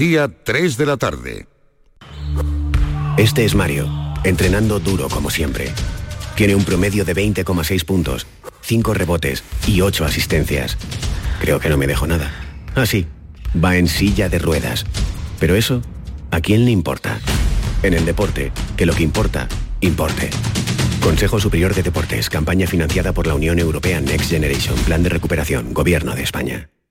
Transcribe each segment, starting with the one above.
Día 3 de la tarde. Este es Mario, entrenando duro como siempre. Tiene un promedio de 20,6 puntos, 5 rebotes y 8 asistencias. Creo que no me dejo nada. Así, va en silla de ruedas. Pero eso, ¿a quién le importa? En el deporte, que lo que importa, importe. Consejo Superior de Deportes, campaña financiada por la Unión Europea Next Generation, Plan de Recuperación, Gobierno de España.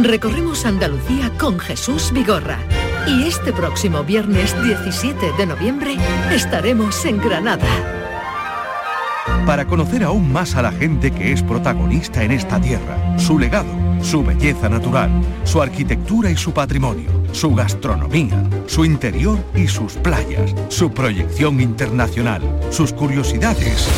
Recorremos Andalucía con Jesús Vigorra. Y este próximo viernes 17 de noviembre estaremos en Granada. Para conocer aún más a la gente que es protagonista en esta tierra, su legado, su belleza natural, su arquitectura y su patrimonio, su gastronomía, su interior y sus playas, su proyección internacional, sus curiosidades.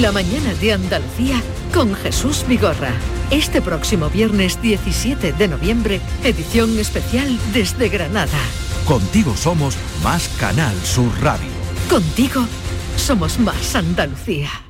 La mañana de Andalucía con Jesús Vigorra. Este próximo viernes 17 de noviembre, edición especial desde Granada. Contigo somos más Canal Sur Radio. Contigo somos más Andalucía.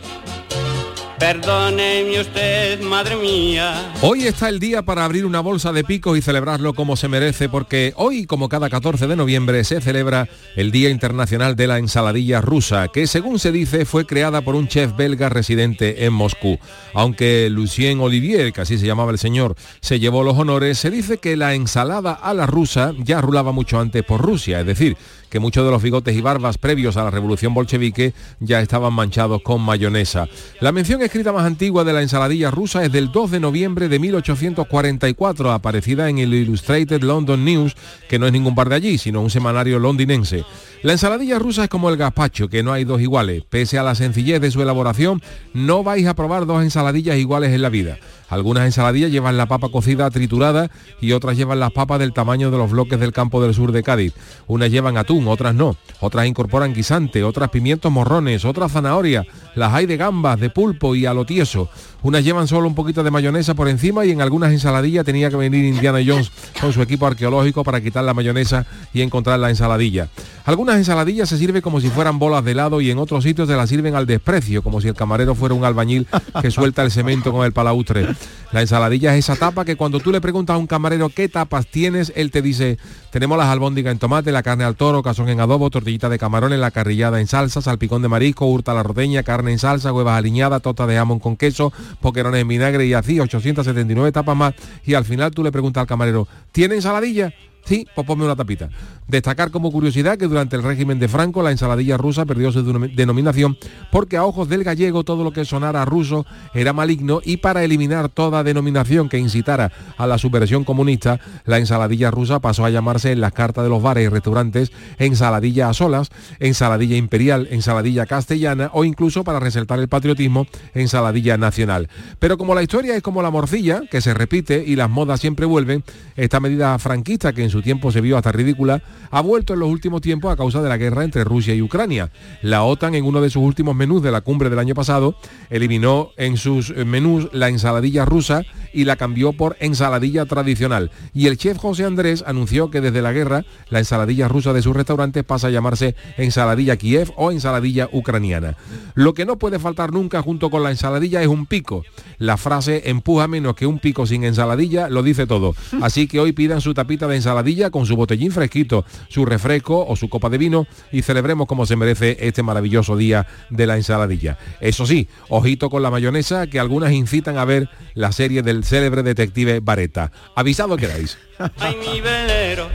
Perdóneme usted, madre mía. Hoy está el día para abrir una bolsa de picos y celebrarlo como se merece, porque hoy, como cada 14 de noviembre, se celebra el Día Internacional de la Ensaladilla Rusa, que según se dice fue creada por un chef belga residente en Moscú. Aunque Lucien Olivier, que así se llamaba el señor, se llevó los honores, se dice que la ensalada a la rusa ya rulaba mucho antes por Rusia, es decir, que muchos de los bigotes y barbas previos a la revolución bolchevique ya estaban manchados con mayonesa. La mención escrita más antigua de la ensaladilla rusa es del 2 de noviembre de 1844, aparecida en el Illustrated London News, que no es ningún bar de allí, sino un semanario londinense. La ensaladilla rusa es como el gazpacho, que no hay dos iguales. Pese a la sencillez de su elaboración, no vais a probar dos ensaladillas iguales en la vida. Algunas ensaladillas llevan la papa cocida triturada y otras llevan las papas del tamaño de los bloques del campo del sur de Cádiz. Unas llevan atún, otras no. Otras incorporan guisante, otras pimientos morrones, otras zanahoria. Las hay de gambas, de pulpo y a lo tieso. Unas llevan solo un poquito de mayonesa por encima y en algunas ensaladillas tenía que venir Indiana Jones con su equipo arqueológico para quitar la mayonesa y encontrar la ensaladilla. Algunas ensaladillas se sirven como si fueran bolas de helado y en otros sitios se las sirven al desprecio, como si el camarero fuera un albañil que suelta el cemento con el palaustre. La ensaladilla es esa tapa que cuando tú le preguntas a un camarero qué tapas tienes, él te dice, tenemos las albóndigas en tomate, la carne al toro, cazón en adobo, tortillita de camarones, la carrillada en salsa, salpicón de marisco, hurta la rodeña, carne en salsa, huevas aliñadas, tota de jamón con queso, poquerones en vinagre y así, 879 tapas más. Y al final tú le preguntas al camarero, ¿tiene ensaladilla? Sí, pues ponme una tapita. Destacar como curiosidad que durante el régimen de Franco la ensaladilla rusa perdió su denominación porque a ojos del gallego todo lo que sonara ruso era maligno y para eliminar toda denominación que incitara a la subversión comunista, la ensaladilla rusa pasó a llamarse en las cartas de los bares y restaurantes ensaladilla a solas, ensaladilla imperial, ensaladilla castellana o incluso para resaltar el patriotismo, ensaladilla nacional. Pero como la historia es como la morcilla, que se repite y las modas siempre vuelven, esta medida franquista que en su tiempo se vio hasta ridícula, ha vuelto en los últimos tiempos a causa de la guerra entre Rusia y Ucrania. La OTAN en uno de sus últimos menús de la cumbre del año pasado eliminó en sus menús la ensaladilla rusa y la cambió por ensaladilla tradicional. Y el chef José Andrés anunció que desde la guerra la ensaladilla rusa de sus restaurantes pasa a llamarse ensaladilla Kiev o ensaladilla ucraniana. Lo que no puede faltar nunca junto con la ensaladilla es un pico. La frase empuja menos que un pico sin ensaladilla lo dice todo. Así que hoy pidan su tapita de ensaladilla con su botellín fresquito, su refresco o su copa de vino y celebremos como se merece este maravilloso día de la ensaladilla. Eso sí, ojito con la mayonesa que algunas incitan a ver la serie del célebre detective Vareta. Avisado queráis. Ay, mi velero,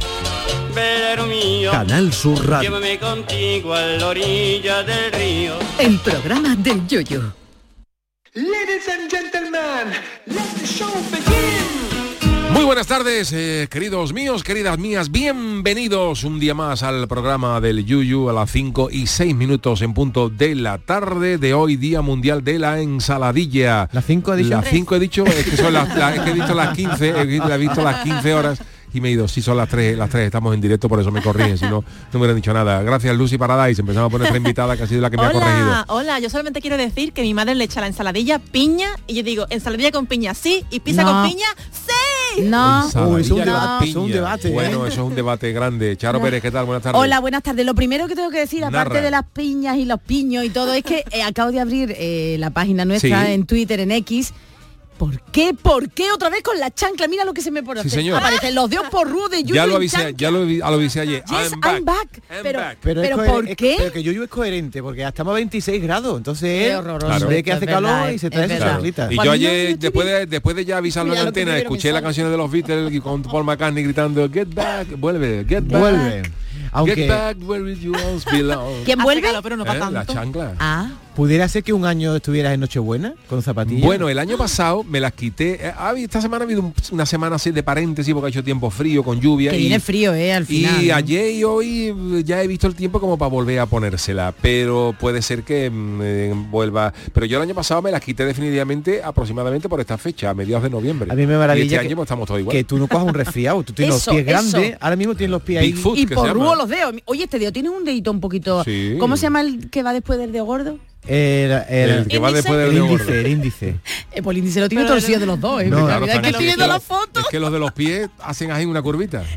velero mío. Canal Sur Radio. Llévame contigo a la orilla del río. El programa del yoyo. Ladies and gentlemen, let the show begin. Muy buenas tardes, eh, queridos míos, queridas mías, bienvenidos un día más al programa del Yuyu a las 5 y 6 minutos en punto de la tarde de hoy, Día Mundial de la Ensaladilla. ¿Las 5 he dicho? Las 5 he dicho, es que son las, las- es que he dicho las 15, he, he visto las 15 horas y me he ido, sí son las 3, las 3 estamos en directo, por eso me corrigen, si no, no me hubieran dicho nada. Gracias Lucy Paradise, empezamos a poner otra invitada que ha sido la que me ha corregido. Hola, hola, yo solamente quiero decir que mi madre le echa la ensaladilla piña y yo digo, ensaladilla con piña sí y pizza No. con piña sí. No. Uy, es un debate, piña. es un debate, ¿eh? Bueno, eso es un debate grande. Charo Pérez, ¿qué tal? Buenas tardes. Hola, buenas tardes. Lo primero que tengo que decir, aparte Narra. de las piñas y los piños y todo, es que eh, acabo de abrir eh, la página nuestra Sí. en Twitter, en X. ¿Por qué? ¿Por qué otra vez con la chancla? Mira lo que se me pone. Sí, señor. Aparecen los dedos por de Yuyu ya lo avisé, ya lo, vi- lo avisé ayer. Yes, I'm back. I'm back. I'm Pero, back. pero, es coher- ¿por es- qué? Pero que Yuyu es coherente, porque estamos a 26 grados, entonces Qué él horroroso. Claro. ve que hace es verdad, calor y se es trae su chanclita. Y yo ayer, después de, después de ya avisarlo en que antena, escuché las sale. canciones de los Beatles y con Paul McCartney gritando Get back, vuelve, get back. Vuelve. Get Aunque back where you belong. ¿Quién vuelve? calor, pero no ¿Eh? La chancla. Ah, pudiera ser que un año estuvieras en Nochebuena con zapatillas. Bueno, el año pasado me las quité. eh, habido- Esta semana ha habido un- una semana así de paréntesis porque ha hecho tiempo frío, con lluvia. que y, viene frío, ¿eh? Al final. y ¿no? ayer y hoy eh, ya he visto el tiempo como para volver a ponérsela, pero puede ser que mm, eh, vuelva. Pero yo el año pasado me las quité definitivamente aproximadamente por esta fecha, a mediados de noviembre. A mí me Y maravilla este que- año pues, estamos todos igual. que tú no cojas un resfriado, tú tienes Eso, los pies eso. grandes, ahora mismo tienes los pies ahí. Y por los dedos. Oye, este dedo tiene un dedito un poquito. Sí. ¿Cómo se llama el que va después del dedo gordo? El, el- El que va índice. después del índice, el índice. Eh, pues el índice lo tiene Pero- torcido de los dos, ¿eh? No, La claro, verdad es que están- estoy es viendo que la lo- foto. Es que los de los pies hacen ahí una curvita.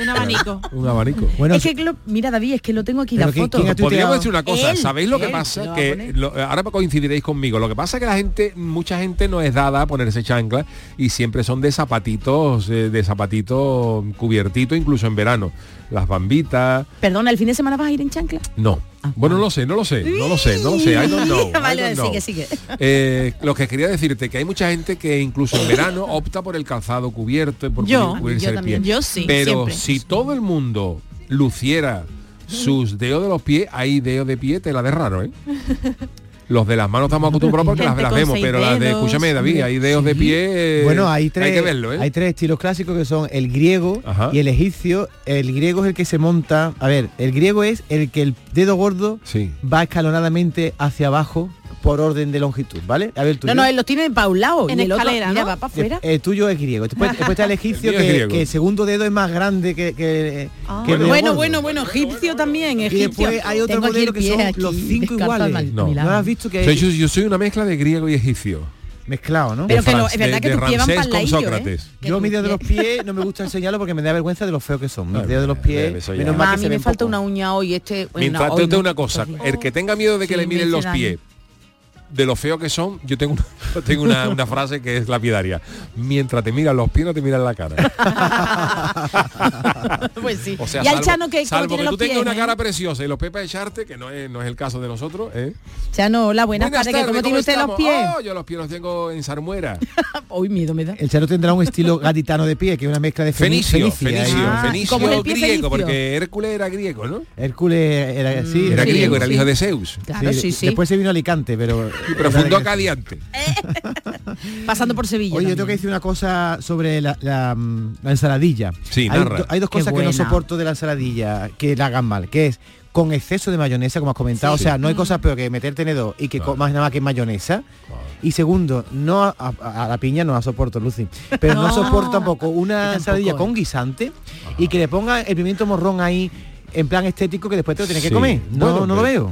Un abanico. Un abanico. Bueno, es que, lo- mira David, es que lo tengo aquí la ¿quién- foto. quién? Podríamos decir una cosa, Él, ¿sabéis lo que pasa? lo Que lo- ahora coincidiréis conmigo. Lo que pasa es que la gente, mucha gente no es dada a ponerse chancla y siempre son de zapatitos, eh, de zapatitos cubiertito, incluso en verano. Las bambitas, Perdona, ¿el fin de semana vas a ir en chancla? no. Bueno, no lo sé, no lo sé, no lo sé, no lo sé. I don't know. I Vale, don't know. sigue, sigue. Eh, lo que quería decirte que hay mucha gente que incluso en verano opta por el calzado cubierto, por Yo, cubrirse yo el pie. Yo sí, Pero siempre. si todo el mundo luciera sus dedos de los pies, hay dedos de pie, te la de raro, ¿eh? Los de las manos estamos acostumbrados porque las, las vemos, pero las de, escúchame David, hay dedos de pie, eh, Bueno, hay tres, hay que verlo, ¿eh? hay tres estilos clásicos que son el griego Ajá. y el egipcio. El griego es el que se monta. A ver, el griego es el que el dedo gordo Sí. va escalonadamente hacia abajo por orden de longitud, ¿vale? A ver, tuyo. No, no, él los tiene para un lado. En y el otro, escalera, mira, ¿no? va para afuera. El tuyo es griego. Después, después está el egipcio El mío es que, griego. que el segundo dedo es más grande que, que, Ah. que el dedo Bueno, gordo. bueno, bueno, egipcio también, Y egipcio. después hay otro Tengo modelo el que son aquí, los cinco iguales. al- No. ¿No has visto que O sea, hay yo, yo soy una mezcla de griego y egipcio. mezclado, no? Pero que lo- es verdad de- que tus pies van para el Sócrates. ¿eh? Yo mis dedos de los pies- no me gusta enseñarlo porque me da vergüenza de lo feo que son. Mis dedos de los eh, pies, menos mal a que mí se me falta poco. una uña hoy. Este, bueno, Mientras hoy te digo no, una cosa, el que tenga miedo de que Sí, le miren me los pies de lo feo que son, yo tengo una, tengo una, una frase que es lapidaria. Mientras te miran los pies, no te miran la cara. pues sí. O sea, y al salvo, Chano que salvo tiene que tú tengas una ¿eh? cara preciosa y los pies para echarte, que no es, no es el caso de nosotros, ¿eh? Chano, hola, buenas, tardes. que ¿Cómo tiene usted los pies? Oh, yo los pies los tengo en sarmuera. Hoy miedo me da. El Chano tendrá un estilo gaditano de pie, que es una mezcla de feni- Fenicio, fenicia fenicio, Ah, fenicio como el pie griego, fenicio. porque Hércules era griego, ¿no? Hércules era así. Era Sí, griego, era el sí. hijo de Zeus. Claro, sí, sí. Después se vino a Alicante, pero... Pero fundó Cadiante. Pasando por Sevilla. Oye, yo tengo que decir una cosa sobre la, la, mm, la ensaladilla. Sí, hay, narra. do- hay dos Qué cosas que no soporto de la ensaladilla, que la hagan mal, que es con exceso de mayonesa, como has comentado. Sí. O sea, no hay cosa peor que meter tenedor y que Claro. comas nada más que mayonesa. Y segundo, no a, a- a la piña no la soporto, Lucy. Pero no, No. soporto tampoco una tampoco, ensaladilla ¿eh? con guisante y que le ponga el pimiento morrón ahí en plan estético que después te lo tienes que comer. No, Bueno, no lo veo.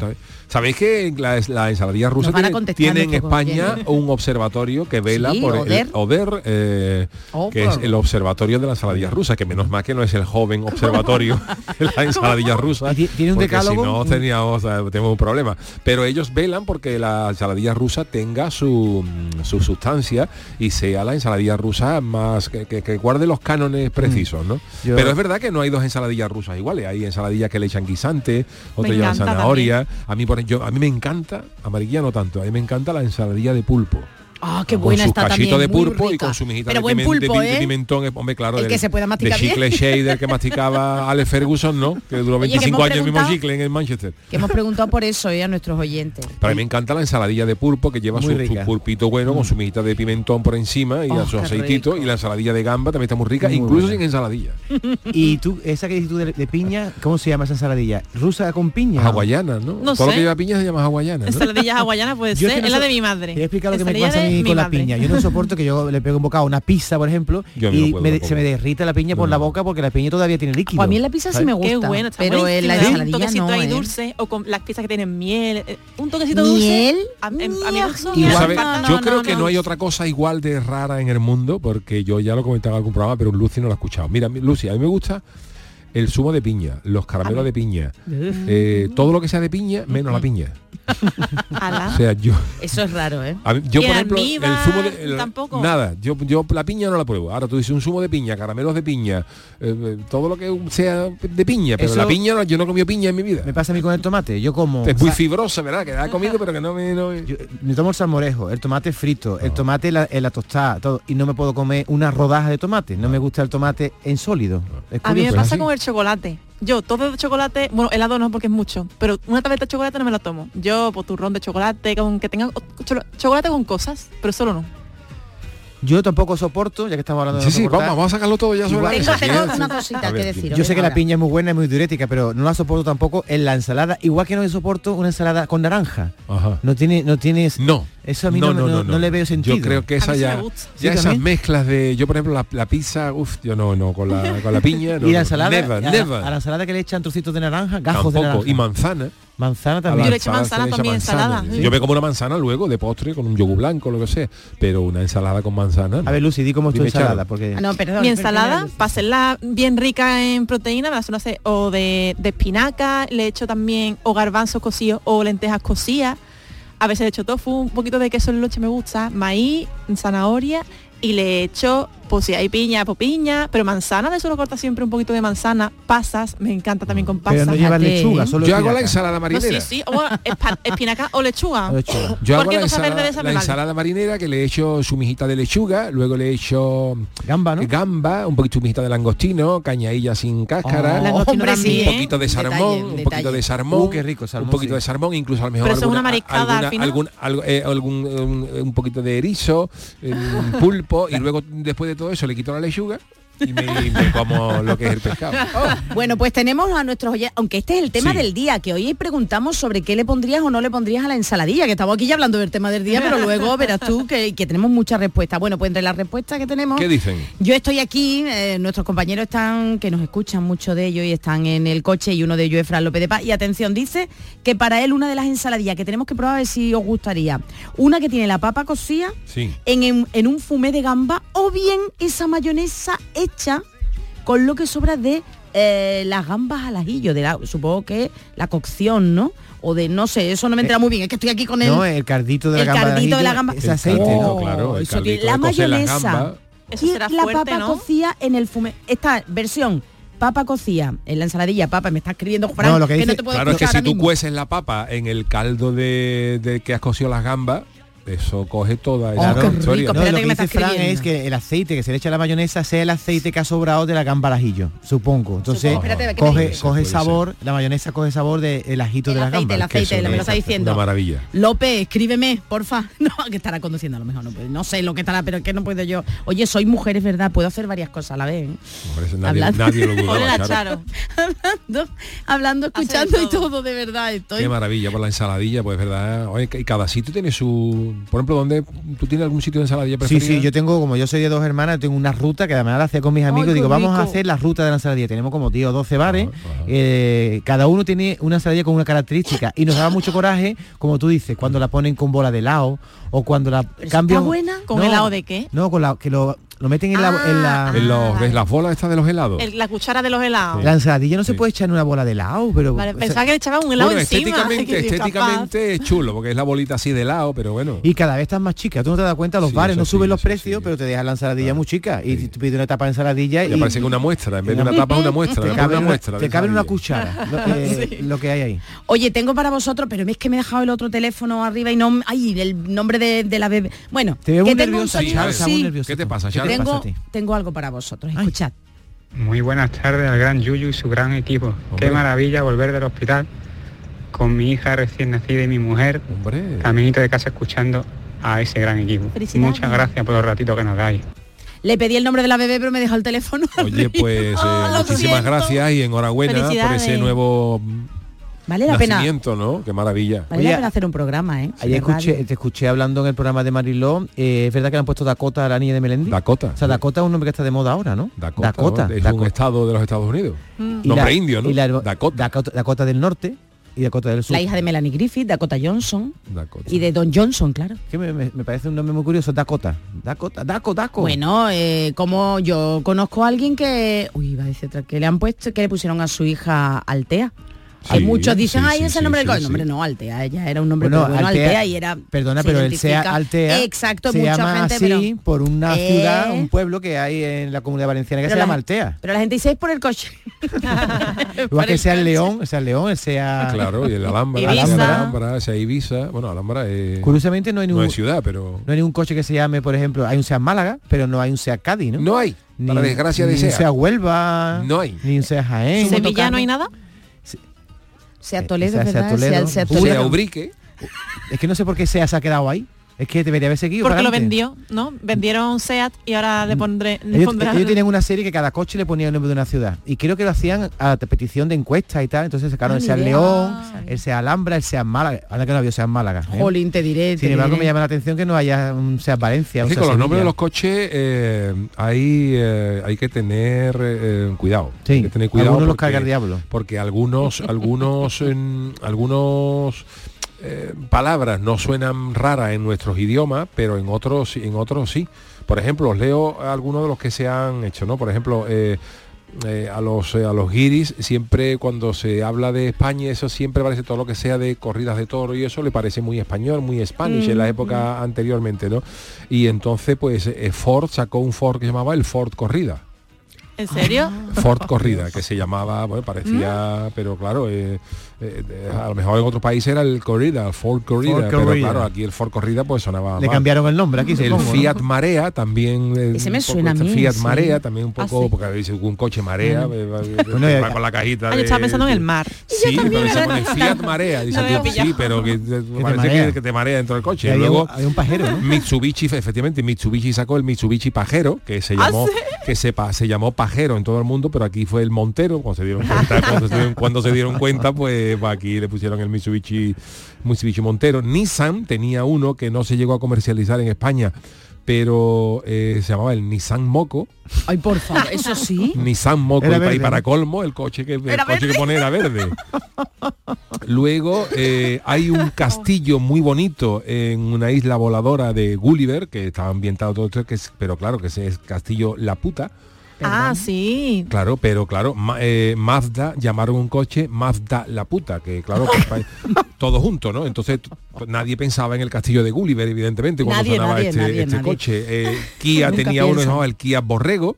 Sabéis que la, la ensaladilla rusa tiene, en España un observatorio que vela Sí, por Oder. el Oder, eh, Oh, que es el observatorio de la ensaladilla rusa, que menos mal que no es el joven observatorio de la ensaladilla rusa. Y ti- tiene un porque decálogo, Si no teníamos, eh, tenemos un problema. Pero ellos velan porque la ensaladilla rusa tenga su, mm, su sustancia y sea la ensaladilla rusa más que, que- que guarde los cánones precisos, ¿no? Mm. Yo- Pero es verdad que no hay dos ensaladillas rusas iguales. Hay ensaladillas que le echan guisante, otra Me llevan zanahoria. A mí, por a mí me encanta, amarilla no tanto, a mí me encanta la ensaladilla de pulpo. Ah, qué con buena su está cachito también. de pulpo y con su mijita Pero de, buen de pulpo, de ¿eh? pimentón, eh, hombre, claro, El del- que se pueda de masticar chicle bien. shader que masticaba Alex Ferguson, ¿no? Que duró Oye, que 25 hemos años el mismo chicle en el Manchester. Que hemos preguntado por eso eh, a nuestros oyentes. Pero a mí me encanta la ensaladilla de pulpo que lleva su, pulpito bueno con su mijita de pimentón por encima y Oh, a su aceitito rico. y la ensaladilla de gamba también está muy rica, Muy incluso buena. sin ensaladilla. Y tú, esa que dices tú de, de piña, ¿cómo se llama esa ensaladilla? ¿Rusa con piña? Hawaiana, ¿no? No Todo lo sé. que lleva piña se llama hawaiana, ¿no? Ensaladillas hawaianas puede ser, es la de mi madre. Explicar lo que me Ensaladilla pasa a de mí con la piña. Yo no soporto que yo le pego un bocado a una pizza, por ejemplo, Yo y me- se me derrita la piña por la boca porque la piña todavía tiene líquido. Pues a mí la pizza sí ¿sabes? me gusta. Qué bueno, está pero en la ensaladilla Un toquecito no, ahí ¿eh? dulce o con las pizzas que tienen miel. eh, Un toquecito ¿Miel? dulce. A, en- a mi encanta. yo creo que no hay otra cosa igual de rara en el mundo, porque yo ya lo comentaba en algún programa, pero Lucy no lo ha escuchado. Mira, mi- Lucy, a mí me gusta el zumo de piña, los caramelos de piña, eh, todo lo que sea de piña, menos la piña. O sea, yo, Eso es raro, ¿eh? a mí- yo ¿Y por ejemplo, el zumo de el- tampoco? nada, yo, yo la piña no la pruebo. Ahora tú dices un zumo de piña, caramelos de piña, eh, eh, todo lo que sea de piña, pero Eso- la piña no- yo no he comido piña en mi vida. Me pasa a mí con el tomate. Yo como... Es muy sa- fibrosa, ¿verdad? Que la he comido, pero que no me... no me- yo- me tomo el salmorejo, el tomate frito, el tomate en la, en la tostada, todo. Y no me puedo comer una rodaja de tomate. No me gusta el tomate en sólido. Es A mí me curioso. pasa así. con el chocolate. Yo todo de chocolate, bueno, helado no porque es mucho, pero una tableta de chocolate no me la tomo. Yo poturrón de chocolate, con que tenga cho- chocolate con cosas, pero solo no. Yo tampoco soporto, ya que estamos hablando de Sí, no sí, soportar, vamos, vamos a sacarlo todo ya sobre la Tengo, mesa. tengo una cosita que deciros. Yo sé que la piña es muy buena, es muy diurética, pero no la soporto tampoco en la ensalada, igual que no soporto una ensalada con naranja. Ajá. No tiene, no tienes. No. Eso a mí no, me- no- no le veo sentido. Yo creo que esa ya, ya esas también. mezclas de, yo por ejemplo la, la pizza, uff, yo no, no, con la, con la piña, no, y la no, ensalada, never, a, la- never. a la ensalada que le echan trocitos de naranja, gajos de Tampoco. naranja. Y manzana. Manzana también. Yo le manzana también, ensalada, sí. Yo me como una manzana luego de postre con un yogur blanco, lo que sea, pero una ensalada con manzana. A ver, Lucy, di cómo es tu ensalada, porque Ah, no, perdón, Mi ensalada, para hacerla bien rica en proteína, me la suelo hacer o de, de espinaca, le echo también o garbanzos cocidos o lentejas cocidas. A veces le echo tofu, un poquito de queso en leche me gusta, maíz, zanahoria y le echo, pues si hay piña, pues piña, pero manzana le suelo cortar siempre un poquito de manzana, pasas, me encanta también con pasas. pero no lleva Fíjate, lechuga, solo Yo hago la ensalada No, marinera. sí, sí, o espinaca o lechuga. O lechuga. Yo hago la ensalada, de la ensalada marinera que le echo su mijita de lechuga, luego le echo Gamba, ¿no? gamba, un poquito su mijita de langostino, cañailla sin cáscara, Oh, hombre, sí, un poquito de Detalle, salmón, un detalle. poquito de salmón, Uh, qué rico, un poquito sí. de salmón, incluso a lo mejor Pero eso es alguna, una mariscada alguna- al final. algún, eh, algún, un, un poquito de erizo, eh, un pulpo y luego después de todo eso le quito la lechuga y me, y me como lo que es el pescado. Bueno, pues tenemos a nuestros oyentes, aunque este es el tema Sí. del día, que hoy preguntamos sobre qué le pondrías o no le pondrías a la ensaladilla, que estamos aquí ya hablando del tema del día, pero luego verás tú que, que tenemos muchas respuestas. Bueno, pues entre las respuestas que tenemos... ¿Qué dicen? Yo estoy aquí, eh, nuestros compañeros están, que nos escuchan mucho de ellos y están en el coche y uno de ellos es Fran López de Paz. Y atención, dice que para él una de las ensaladillas que tenemos que probar a ver si os gustaría, una que tiene la papa cocida Sí. en, en- en un fumé de gamba o bien esa mayonesa hecha con lo que sobra de eh, las gambas al ajillo, de la, supongo que la cocción, ¿no? O de, no sé, eso no me entera muy bien, es que estoy aquí con el... No, el cardito de la el gamba. cardito de la ajillo, gamba. Ese El aceite, caldito, ¿no? claro, el eso la mayonesa. y la fuerte, papa ¿no? cocida en el fumé. Esta versión papa cocida en la ensaladilla, papa, me está escribiendo Fran, No, lo que que, no dice- te puedo Claro, es que si tú mismo. cueces la papa en el caldo de, de que has cocido las gambas, eso coge toda esa Oh, historia. rico, No, lo que que dice Fran es que el aceite que se le echa a la mayonesa sea el aceite que ha sobrado de la gamba al ajillo, supongo. Entonces Supongo, espérate, ¿qué me coge, coge ser. sabor, la mayonesa coge sabor del ajito El de la aceite, gamba. el aceite, eso me lo es está diciendo. Una maravilla. López, escríbeme, porfa. No, que estará conduciendo a lo mejor. No, sé lo que estará, pero es que no puedo yo. Oye, soy mujer, es verdad, puedo hacer varias cosas a la vez. ¿eh? Hombre, nadie, Hablando- nadie lo dudaba, Ponle la Charo. charo. hablando, de escuchando y todo. todo, de verdad. Estoy Qué maravilla por la ensaladilla, pues verdad. Oye, y cada sitio tiene su, por ejemplo, ¿dónde tú tienes algún sitio de ensaladilla Sí, preferido? sí, yo tengo, como yo soy de dos hermanas, tengo una ruta que además la hacía con mis amigos, digo, vamos a hacer la ruta de la ensaladilla. Tenemos como, tío, 12 bares, eh, cada uno tiene una ensaladilla con una característica y nos daba mucho coraje, como tú dices, cuando la ponen con bola de helado o cuando la cambian... buena? ¿Con No, helado de qué? No, con la que lo, lo meten en la... en la- En los, ¿ves las bolas estas de los helados? El- la cuchara de los helados. la ensaladilla no se puede echar en una bola de helado, pero... Vale, o sea, pensaba que le echaban un helado Bueno, encima. estéticamente, estéticamente es chulo, porque es la bolita así de helado, pero bueno. Y cada vez están más chicas. Tú no te das cuenta, los Sí, bares no sí, suben los precios, pero te dejan la ensaladilla muy chica. Y tú pides una tapa de ensaladilla y parece que una muestra, en vez de una tapa es una muestra. te cabe, una muestra te cabe cuchara lo, que hay ahí. Oye, tengo para vosotros, pero es que me he dejado el otro teléfono arriba y no... Ay, el nombre de, la bebé. Bueno, Te veo muy nerviosa. ¿Qué te pasa, ¿Qué te pasa tengo, tengo algo para vosotros. Escuchad. Muy buenas tardes al gran Yuyu y su gran equipo. Qué maravilla volver del hospital con mi hija recién nacida y mi mujer, Hombre. caminito de casa escuchando a ese gran equipo. Muchas gracias por los ratitos que nos dais. Le pedí el nombre de la bebé, pero me dejó el teléfono. Oye, pues eh, Ah, lo muchísimas siento. gracias y enhorabuena por ese nuevo Vale la pena. nacimiento, ¿no? Qué maravilla. Vale la pena hacer un programa, ¿eh? Ayer escuché, te escuché hablando en el programa de Mariló, eh, es verdad que le han puesto Dakota a la niña de Melendi. Dakota. O sea, Dakota es un nombre que está de moda ahora, ¿no? Dakota, Dakota. ¿no? es Dakota. un estado de los Estados Unidos. Y Nombre la- indio, ¿no? y la- Dakota. Dakota, Dakota del Norte y Dakota del Sur. La hija de Melanie Griffith, Dakota Johnson. Dakota. Y de Don Johnson, claro. Que me, me- me parece un nombre muy curioso, Dakota. Dakota, Daco, Daco. Bueno, eh, como yo conozco a alguien que... Uy, iba a decir otra, que le han puesto, que le pusieron a su hija Altea. Sí, muchos dicen, sí, ay, sí, ese es sí, el nombre sí, del sí. nombre. No, Altea, ella era un nombre Bueno, pero bueno, Altea- Altea, y era... Perdona, pero el sea Altea Exacto, se mucha llama gente, así pero... por una Eh, ciudad, un pueblo que hay en la comunidad valenciana que pero se la- llama Altea. Pero la gente dice, es por el coche. Igual que sea el León, sea el León, sea... Claro, y el Alhambra, Ibiza. Alhambra, Alhambra, esa Ibiza, bueno, Alhambra es, Curiosamente no hay no ningún, es ciudad, pero no hay ningún coche que se llame, por ejemplo, hay un SEAT Málaga, pero no hay un SEAT Cádiz, ¿no? No hay, para desgracia de ni un SEAT. SEAT Huelva, No hay. ni un SEAT Jaén. ¿En Sevilla no hay nada? Sea Toledo, Sea- sea ¿verdad? Toledo. Sea- sea Sea Toledo. Ubrique. Es que no sé por qué SEAT se ha quedado ahí. Es que debería haber seguido. Porque lo vendió, ¿no? Vendieron SEAT y ahora le pondré... Le Ellos, tenían una serie que cada coche le ponía el nombre de una ciudad. Y creo que lo hacían a petición de encuestas y tal. Entonces sacaron Ah, el SEAT idea. León, el SEAT Alhambra, el SEAT Málaga. Ahora que no había SEAT Málaga. ¿eh? Jolín, te diré, Sin embargo, diré. me llama la atención que no haya un SEAT Valencia. Es que con los nombres de los coches eh, hay, eh, hay que tener eh, cuidado. Sí, hay que tener cuidado algunos los porque- carga el diablo. Porque algunos, algunos, en- algunos eh, palabras no suenan raras en nuestros idiomas, pero en otros, en otros sí. Por ejemplo, os leo algunos de los que se han hecho, ¿no? Por ejemplo, eh, eh, a los eh, a los guiris siempre cuando se habla de España eso siempre parece todo lo que sea de corridas de toro y eso le parece muy español muy spanish en la Mm, época anteriormente no y entonces pues eh, Ford sacó un Ford que se llamaba el Ford corrida ¿En serio? Ford Corrida, que se llamaba, bueno, Mm. parecía, pero claro, eh, eh, eh, a lo mejor en otros países era el Corrida, el Ford Corrida, Ford pero Corrida. claro, aquí el Ford Corrida pues sonaba Le mal. cambiaron el nombre aquí, el supongo, ¿no? Fiat Marea también eh, Ese me poco suena a este mí, Fiat sí. Marea también un Ah, poco sí. porque habéis un coche marea eh, va- Bueno, va y- con la cajita Ah, yo estaba pensando en el mar. Sí, pero se pone Fiat Marea, dice No tú, sí, pero que, te- parece marea. que, que te marea dentro del coche. Luego un, había un pajero, ¿no? Mitsubishi, efectivamente, Mitsubishi sacó el Mitsubishi Pajero, que se llamó, que se, pa- se llamó Pajero en todo el mundo, pero aquí fue el Montero, cuando se dieron cuenta, cuando se dieron cuenta, pues, pues aquí le pusieron el Mitsubishi, Mitsubishi Montero. Nissan tenía uno que no se llegó a comercializar en España, pero eh, se llamaba el Nissan Moco. Ay, por favor, eso sí. Nissan Moco Era y, verde, para colmo el coche que el coche que pone era verde. Luego eh, hay un castillo muy bonito en una isla voladora de Gulliver que estaba ambientado todo esto, que es, pero claro que ese es castillo La Puta. Ah, sí. Claro, pero claro, Ma- eh, Mazda llamaron un coche Mazda La Puta, que claro, todo junto, ¿no? Entonces nadie pensaba en el castillo de Gulliver, evidentemente, cuando Nadie, sonaba nadie, este, nadie, este nadie. coche. Eh, Kia tenía uno que se piensan. llamaba el Kia Borrego.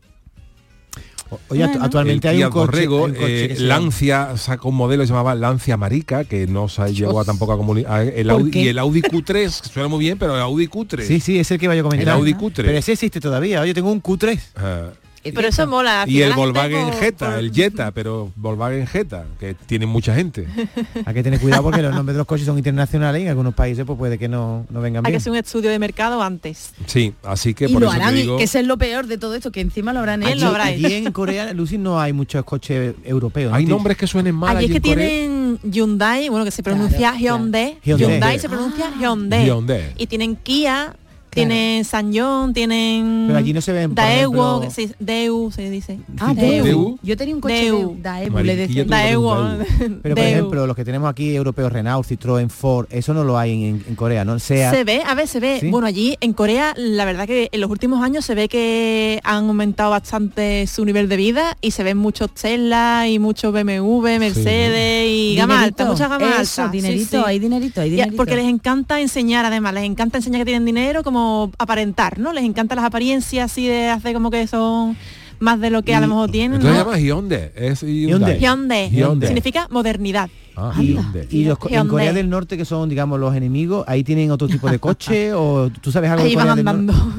Oye, Bueno. actualmente el hay Kia un coche, Borrego, hay un coche eh, Lancia sacó un modelo que se llamaba Lancia Marica, que no se llegó a tampoco a comunicar. El ¿Por Audi, qué? y el Audi Q3, que suena muy bien, pero el Audi Q3. Sí, sí, es el que iba yo a comentar. El Audi Q3. Pero ese existe todavía. Oye, tengo un Q3. Ah, Pero eso mola. Y el Volkswagen Jetta, el Jetta, pero Volkswagen Jetta, que tiene mucha gente. Hay que tener cuidado porque los nombres de los coches son internacionales y en algunos países pues puede que no, no vengan Hay que hacer un estudio de mercado antes. Sí, así que Y por lo eso harán, digo... que ese es lo peor de todo esto, que encima lo habrán hecho. lo habrá Allí en Corea, Lucy, no hay muchos coches europeos. ¿no? Hay nombres que suenen mal Allí es allí que en Corea. tienen Hyundai, bueno, que se pronuncia Claro, Hyundai. Hyundai. Hyundai se pronuncia Hyundai. Hyundai. Y tienen Kia, tienen Sanyong, tienen Pero allí no se ven, Daewoo, ejemplo- se- Deu se dice. Ah, Deu. Deu. Yo tenía un coche Deu. Daewoo, le decía. Daewoo. Pero por ejemplo, los que tenemos aquí europeos, Renault, Citroën, Ford, eso no lo hay en, en Corea, ¿no? Sea, Se ve, a ver, se ve. ¿Sí? Bueno, allí en Corea, la verdad que en los últimos años se ve que han aumentado bastante su nivel de vida y se ven muchos Tesla y muchos BMW, Mercedes y gama alta, muchas altas. Sí, dinerito, sí. hay dinerito, hay Ya, dinerito. porque les encanta enseñar además, les encanta enseñar que tienen dinero como aparentar, ¿no? Les encantan las apariencias así de hacer como que son más de lo que a lo mejor tienen, se ¿no? llama Hyundai. Es Hyundai. Hyundai. Hyundai. Hyundai. Significa modernidad. Ah, y, Hyundai. y los en. Corea del Norte, que son, digamos, los enemigos, ahí tienen otro tipo de coche o tú sabes algo Ahí de van andando.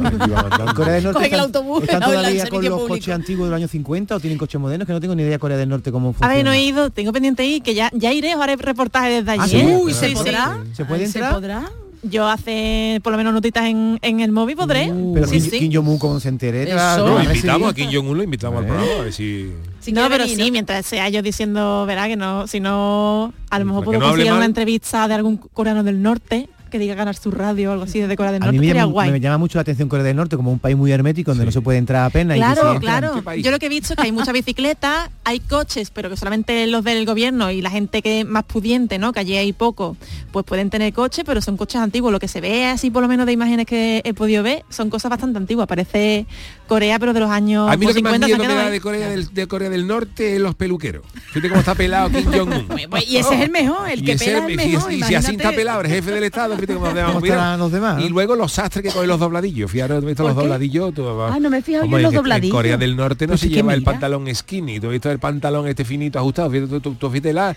En Corea del Norte Cogen el autobús están todavía con los público. coches antiguos del año 50 o tienen coches modernos que no tengo ni idea Corea del Norte cómo A funciona. ver, no he ido, tengo pendiente ahí, que ya, ya iré, os haré reportaje desde allí. Ah, ¿sí? Uy, Sí, ¿se sí. podrá? ¿Se puede entrar? ¿Se podrá? Yo hace por lo menos notitas en, en el móvil podré. Pero sí, Kim, sí. Kim Jong-un, como se entere, Lo invitamos a. Kim Jong-un, lo invitamos al Eh. programa, a ver si... Si no, pero venir, sí, ¿no? mientras sea yo diciendo, verá que no, si no, a lo mejor puedo no conseguir una mal. entrevista de algún coreano del norte que diga ganar su radio o algo así desde Corea del A Norte, mí me sería llama, guay. me llama mucho la atención Corea del Norte como un país muy hermético donde Sí. no se puede entrar apenas. y Claro, entran- claro. Yo lo que he visto es que hay muchas bicicletas, hay coches, pero que solamente los del gobierno y la gente que es más pudiente, ¿no? Que allí hay poco, pues pueden tener coches, pero son coches antiguos. Lo que se ve así por lo menos de imágenes que he podido ver son cosas bastante antiguas. Parece Corea, pero de los años A mí lo que más 50 se miedo me da de Corea del, de Corea del Norte es los peluqueros. Fíjate cómo está pelado Kim Jong-un. Pues, y ese es el mejor, el que pela el mejor. y, si así está pelado el jefe del Estado, fíjate cómo, ¿Cómo mira. estarán los demás? Y luego los sastres que cogen los dobladillos. Fíjate, ¿tú has visto ¿Por los qué? dobladillos? Tú, Ah, no me he fijado yo en los dobladillos. En Corea del Norte no Pues se lleva el pantalón skinny. Tú has visto el pantalón este finito ajustado. Fíjate, tú, tú, tú fíjate la-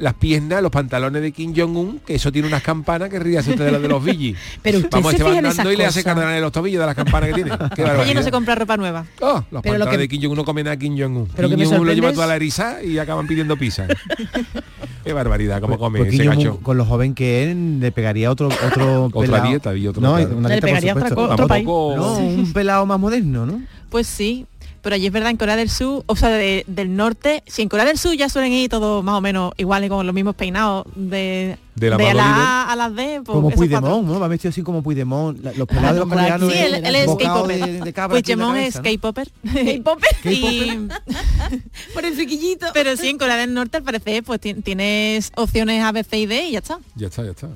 las piernas, los pantalones de Kim Jong-un, que eso tiene unas campanas que ríase usted de las de los villis. Pero usted Vamos, se este va andando y le hace cardenal en los tobillos de las campanas que tiene. Qué no se compra ropa nueva. Oh, los Pero lo pantalones que- de Kim Jong-un no comen a Kim Jong-un. Pero Kim Jong-un lo lleva toda la eriza y acaban pidiendo pizza. Qué barbaridad, cómo come Porque ese gacho. con lo joven que es, le pegaría otro otro Otra pelado. dieta y otro no, claro. una Le dieta, por otra otro país. No, un pelado más moderno, ¿no? Pues sí, pero allí es verdad, en Corea del Sur, o sea, de- del norte, si en Corea del Sur ya suelen ir todos más o menos iguales con los mismos peinados de, De la de Madolina. A a las D, pues como. Puigdemont, ¿no? Va vestido así como Puigdemont. La- Los pelados de los coreanos. Sí, él, él es K-popper. la Puigdemont es. K-popper. K-popper. Y- Por el friquillito. pero sí, en Corea del Norte al parecer pues ti- tienes opciones A, B, C y D y ya está. Ya está, ya está.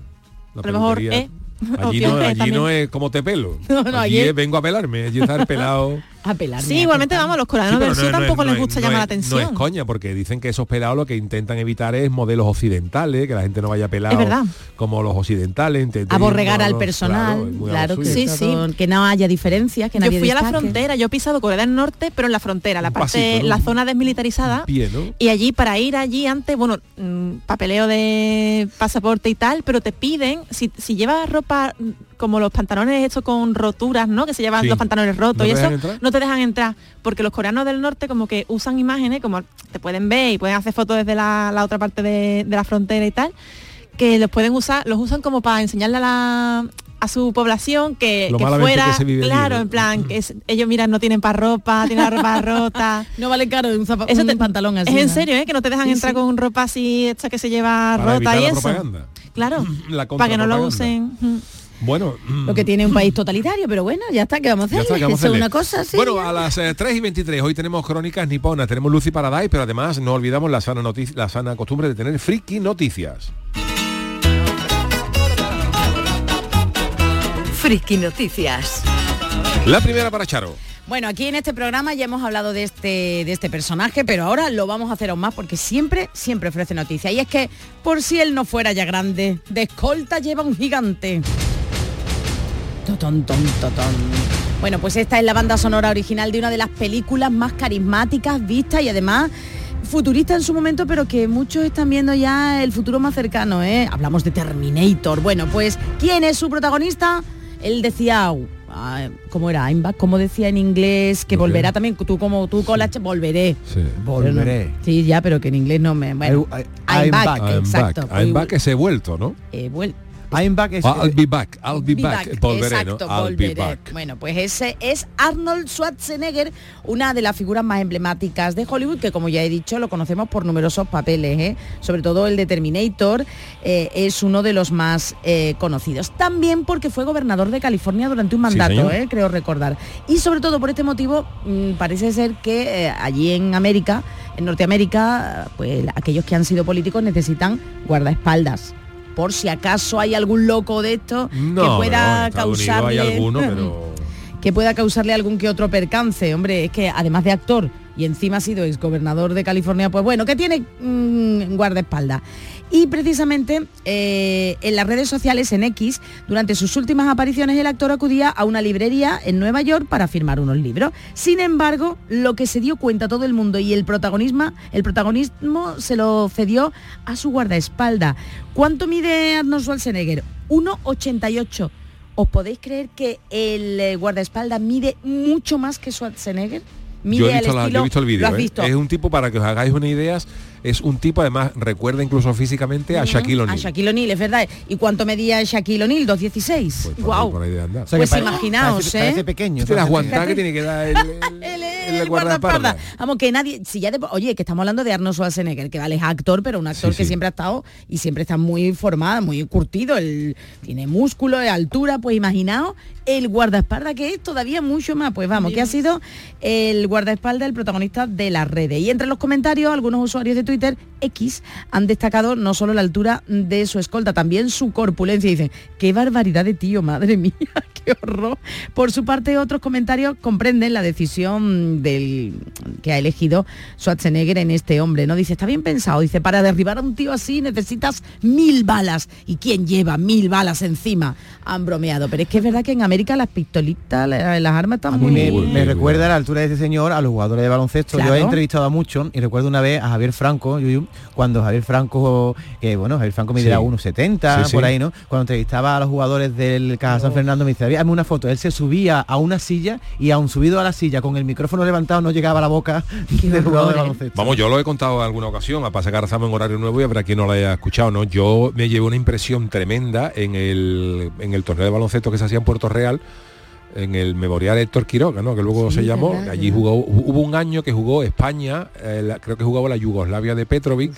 La A lo mejor E. Allí, no, allí no es como te pelo. No, no, allí allí- es vengo a pelarme, allí está el pelado. A pelarme, Sí, igualmente pelar. vamos, los Sí, coreanos pero del sur no tampoco es- les gusta llamar no la es- No atención. es coña, porque dicen que esos pelados lo que intentan evitar es modelos occidentales, que la gente no vaya pelado Es verdad. como los occidentales. Aborregar al personal, claro, que. Sí, sí. que no haya diferencias, que Yo nadie fui a la frontera, yo he pisado Corea del Norte, pero en la frontera, la parte, pasito, ¿no? la zona desmilitarizada. Pie, ¿no? Y allí, para ir allí antes, bueno, mm, papeleo de pasaporte y tal, pero te piden, si, si llevas ropa como los pantalones estos con roturas, ¿no? Que se llevan Sí. los pantalones rotos ¿No y eso, entrar? no te dejan entrar. Porque los coreanos del norte como que usan imágenes, como te pueden ver y pueden hacer fotos desde la, la otra parte de, de la frontera y tal, que los pueden usar, los usan como para enseñarle a la a su población que, Lo que malamente fuera que se vive allí, claro ¿no? en plan que es- ellos miran no tienen para ropa tienen la ropa rota No vale caro un, zapa- Eso un te- pantalón así. es en serio, ¿eh? Que no te dejan Sí, entrar sí. con ropa así, esta que se lleva Para rota y la eso. propaganda. Claro. La para que no lo usen. Bueno, Lo que tiene un país totalitario, pero bueno, ya está, que vamos a Ya hacer? está, que vamos a Eso es hacerle. una cosa. Bueno, a las eh, 3 y 23 hoy tenemos crónicas niponas, tenemos Lucy Paradise, pero además no olvidamos la sana, noticia, la sana costumbre de tener friki noticias. Friki Noticias. La primera para Charo. Bueno, aquí en este programa ya hemos hablado de este, de este personaje, pero ahora lo vamos a hacer aún más porque siempre, siempre ofrece noticias. Y es que, por si él no fuera ya grande, de escolta lleva un gigante. Totón, ton, totón. Bueno, pues esta es la banda sonora original de una de las películas más carismáticas vistas y además futurista en su momento, pero que muchos están viendo ya el futuro más cercano, ¿eh? Hablamos de Terminator. Bueno, pues, ¿quién es su protagonista? Él decía, ah, ¿cómo era? Como decía en inglés, que volverá también, tú como tú con la H, volveré. Sí. Volveré. No- sí, ya, pero que en inglés no me... Bueno, I- I- I'm, I'm back, back. I'm exacto. back. I'm back es he vuelto, ¿no? Eh, vuel- I'm back es, I'll be back. I'll be, Be back. back, Volveré, exacto, ¿no? I'll be volveré. back. Bueno, pues ese es Arnold Schwarzenegger, una de las figuras más emblemáticas de Hollywood, que como ya he dicho, lo conocemos por numerosos papeles, ¿eh? sobre todo el de Terminator, eh, es uno de los más eh, conocidos. También porque fue gobernador de California durante un mandato, creo recordar. Y sobre todo por este motivo, mm, parece ser que allí en América, en Norteamérica, pues aquellos que han sido políticos necesitan guardaespaldas. Por si acaso hay algún loco de estos No, que pueda causarle hay alguno, pero que pueda causarle algún que otro percance. Hombre, es que además de actor y encima ha sido exgobernador de California, pues bueno, que tiene mm, guardaespaldas. Y precisamente eh, en las redes sociales, en X, durante sus últimas apariciones, el actor acudía a una librería en Nueva York para firmar unos libros. Sin embargo, lo que se dio cuenta todo el mundo y el protagonismo, el protagonismo se lo cedió a su guardaespaldas. ¿Cuánto mide Arnold Schwarzenegger? 1,88. ¿Os podéis creer que el eh, guardaespaldas mide mucho más que Schwarzenegger? Mide yo he, visto la- yo estilo- he visto el ¿Lo vídeo. ¿eh? Es un tipo, para que os hagáis una idea, es un tipo, además, recuerda incluso físicamente a Shaquille A O'Neal. Shaquille O'Neal, es verdad. ¿Y cuánto medía Shaquille O'Neal? 2,16. Por ahí- Guau. por ahí de andar. O sea, que Pues imaginaos, parece, ¿eh? parece pequeño. Este la aguantada que tiene que dar el, el, El. Vamos, que nadie, si ya de- oye, que estamos hablando de Arnold Schwarzenegger, que vale, es actor, pero un actor Sí, que sí. siempre ha estado y siempre está muy formado, muy curtido, el, tiene músculo, de altura, pues imaginaos el guardaespaldas que es todavía mucho más. Pues vamos, que ha sido el guardaespaldas el protagonista de las redes. Y entre los comentarios, algunos usuarios de Twitter X han destacado no solo la altura de su escolta, también su corpulencia. Dicen, qué barbaridad de tío, madre mía, qué horror. Por su parte, otros comentarios comprenden la decisión del que ha elegido Schwarzenegger en este hombre. ¿no? Dice, está bien pensado. Dice, para derribar a un tío así necesitas mil balas. ¿Y quién lleva mil balas encima? Han bromeado. Pero es que es verdad que en América las pistolitas, la- las armas están A muy... me, recuerda a la altura de ese señor a los jugadores de baloncesto. Yo he entrevistado a muchos y recuerdo una vez a Javier Franco, cuando Javier Franco, que bueno, Javier Franco me dirá Sí. 1,70 Sí, sí. por ahí, ¿no? Cuando entrevistaba a los jugadores del Caja San Fernando me dice, hazme una foto. Él se subía a una silla y aún subido a la silla con el micrófono levantado no llegaba a la boca del jugador horror, de baloncesto. Vamos, yo lo he contado en alguna ocasión, para sacar estamos en horario nuevo y habrá quien no lo haya escuchado, ¿no? Yo me llevé una impresión tremenda en el, en el torneo de baloncesto que se hacía en Puerto Real, en el Memorial Héctor Quiroga, ¿no? Que luego Sí, se llamó. verdad, Allí jugó, hubo un año que jugó España, eh, la- creo que jugaba la Yugoslavia de Petrovic,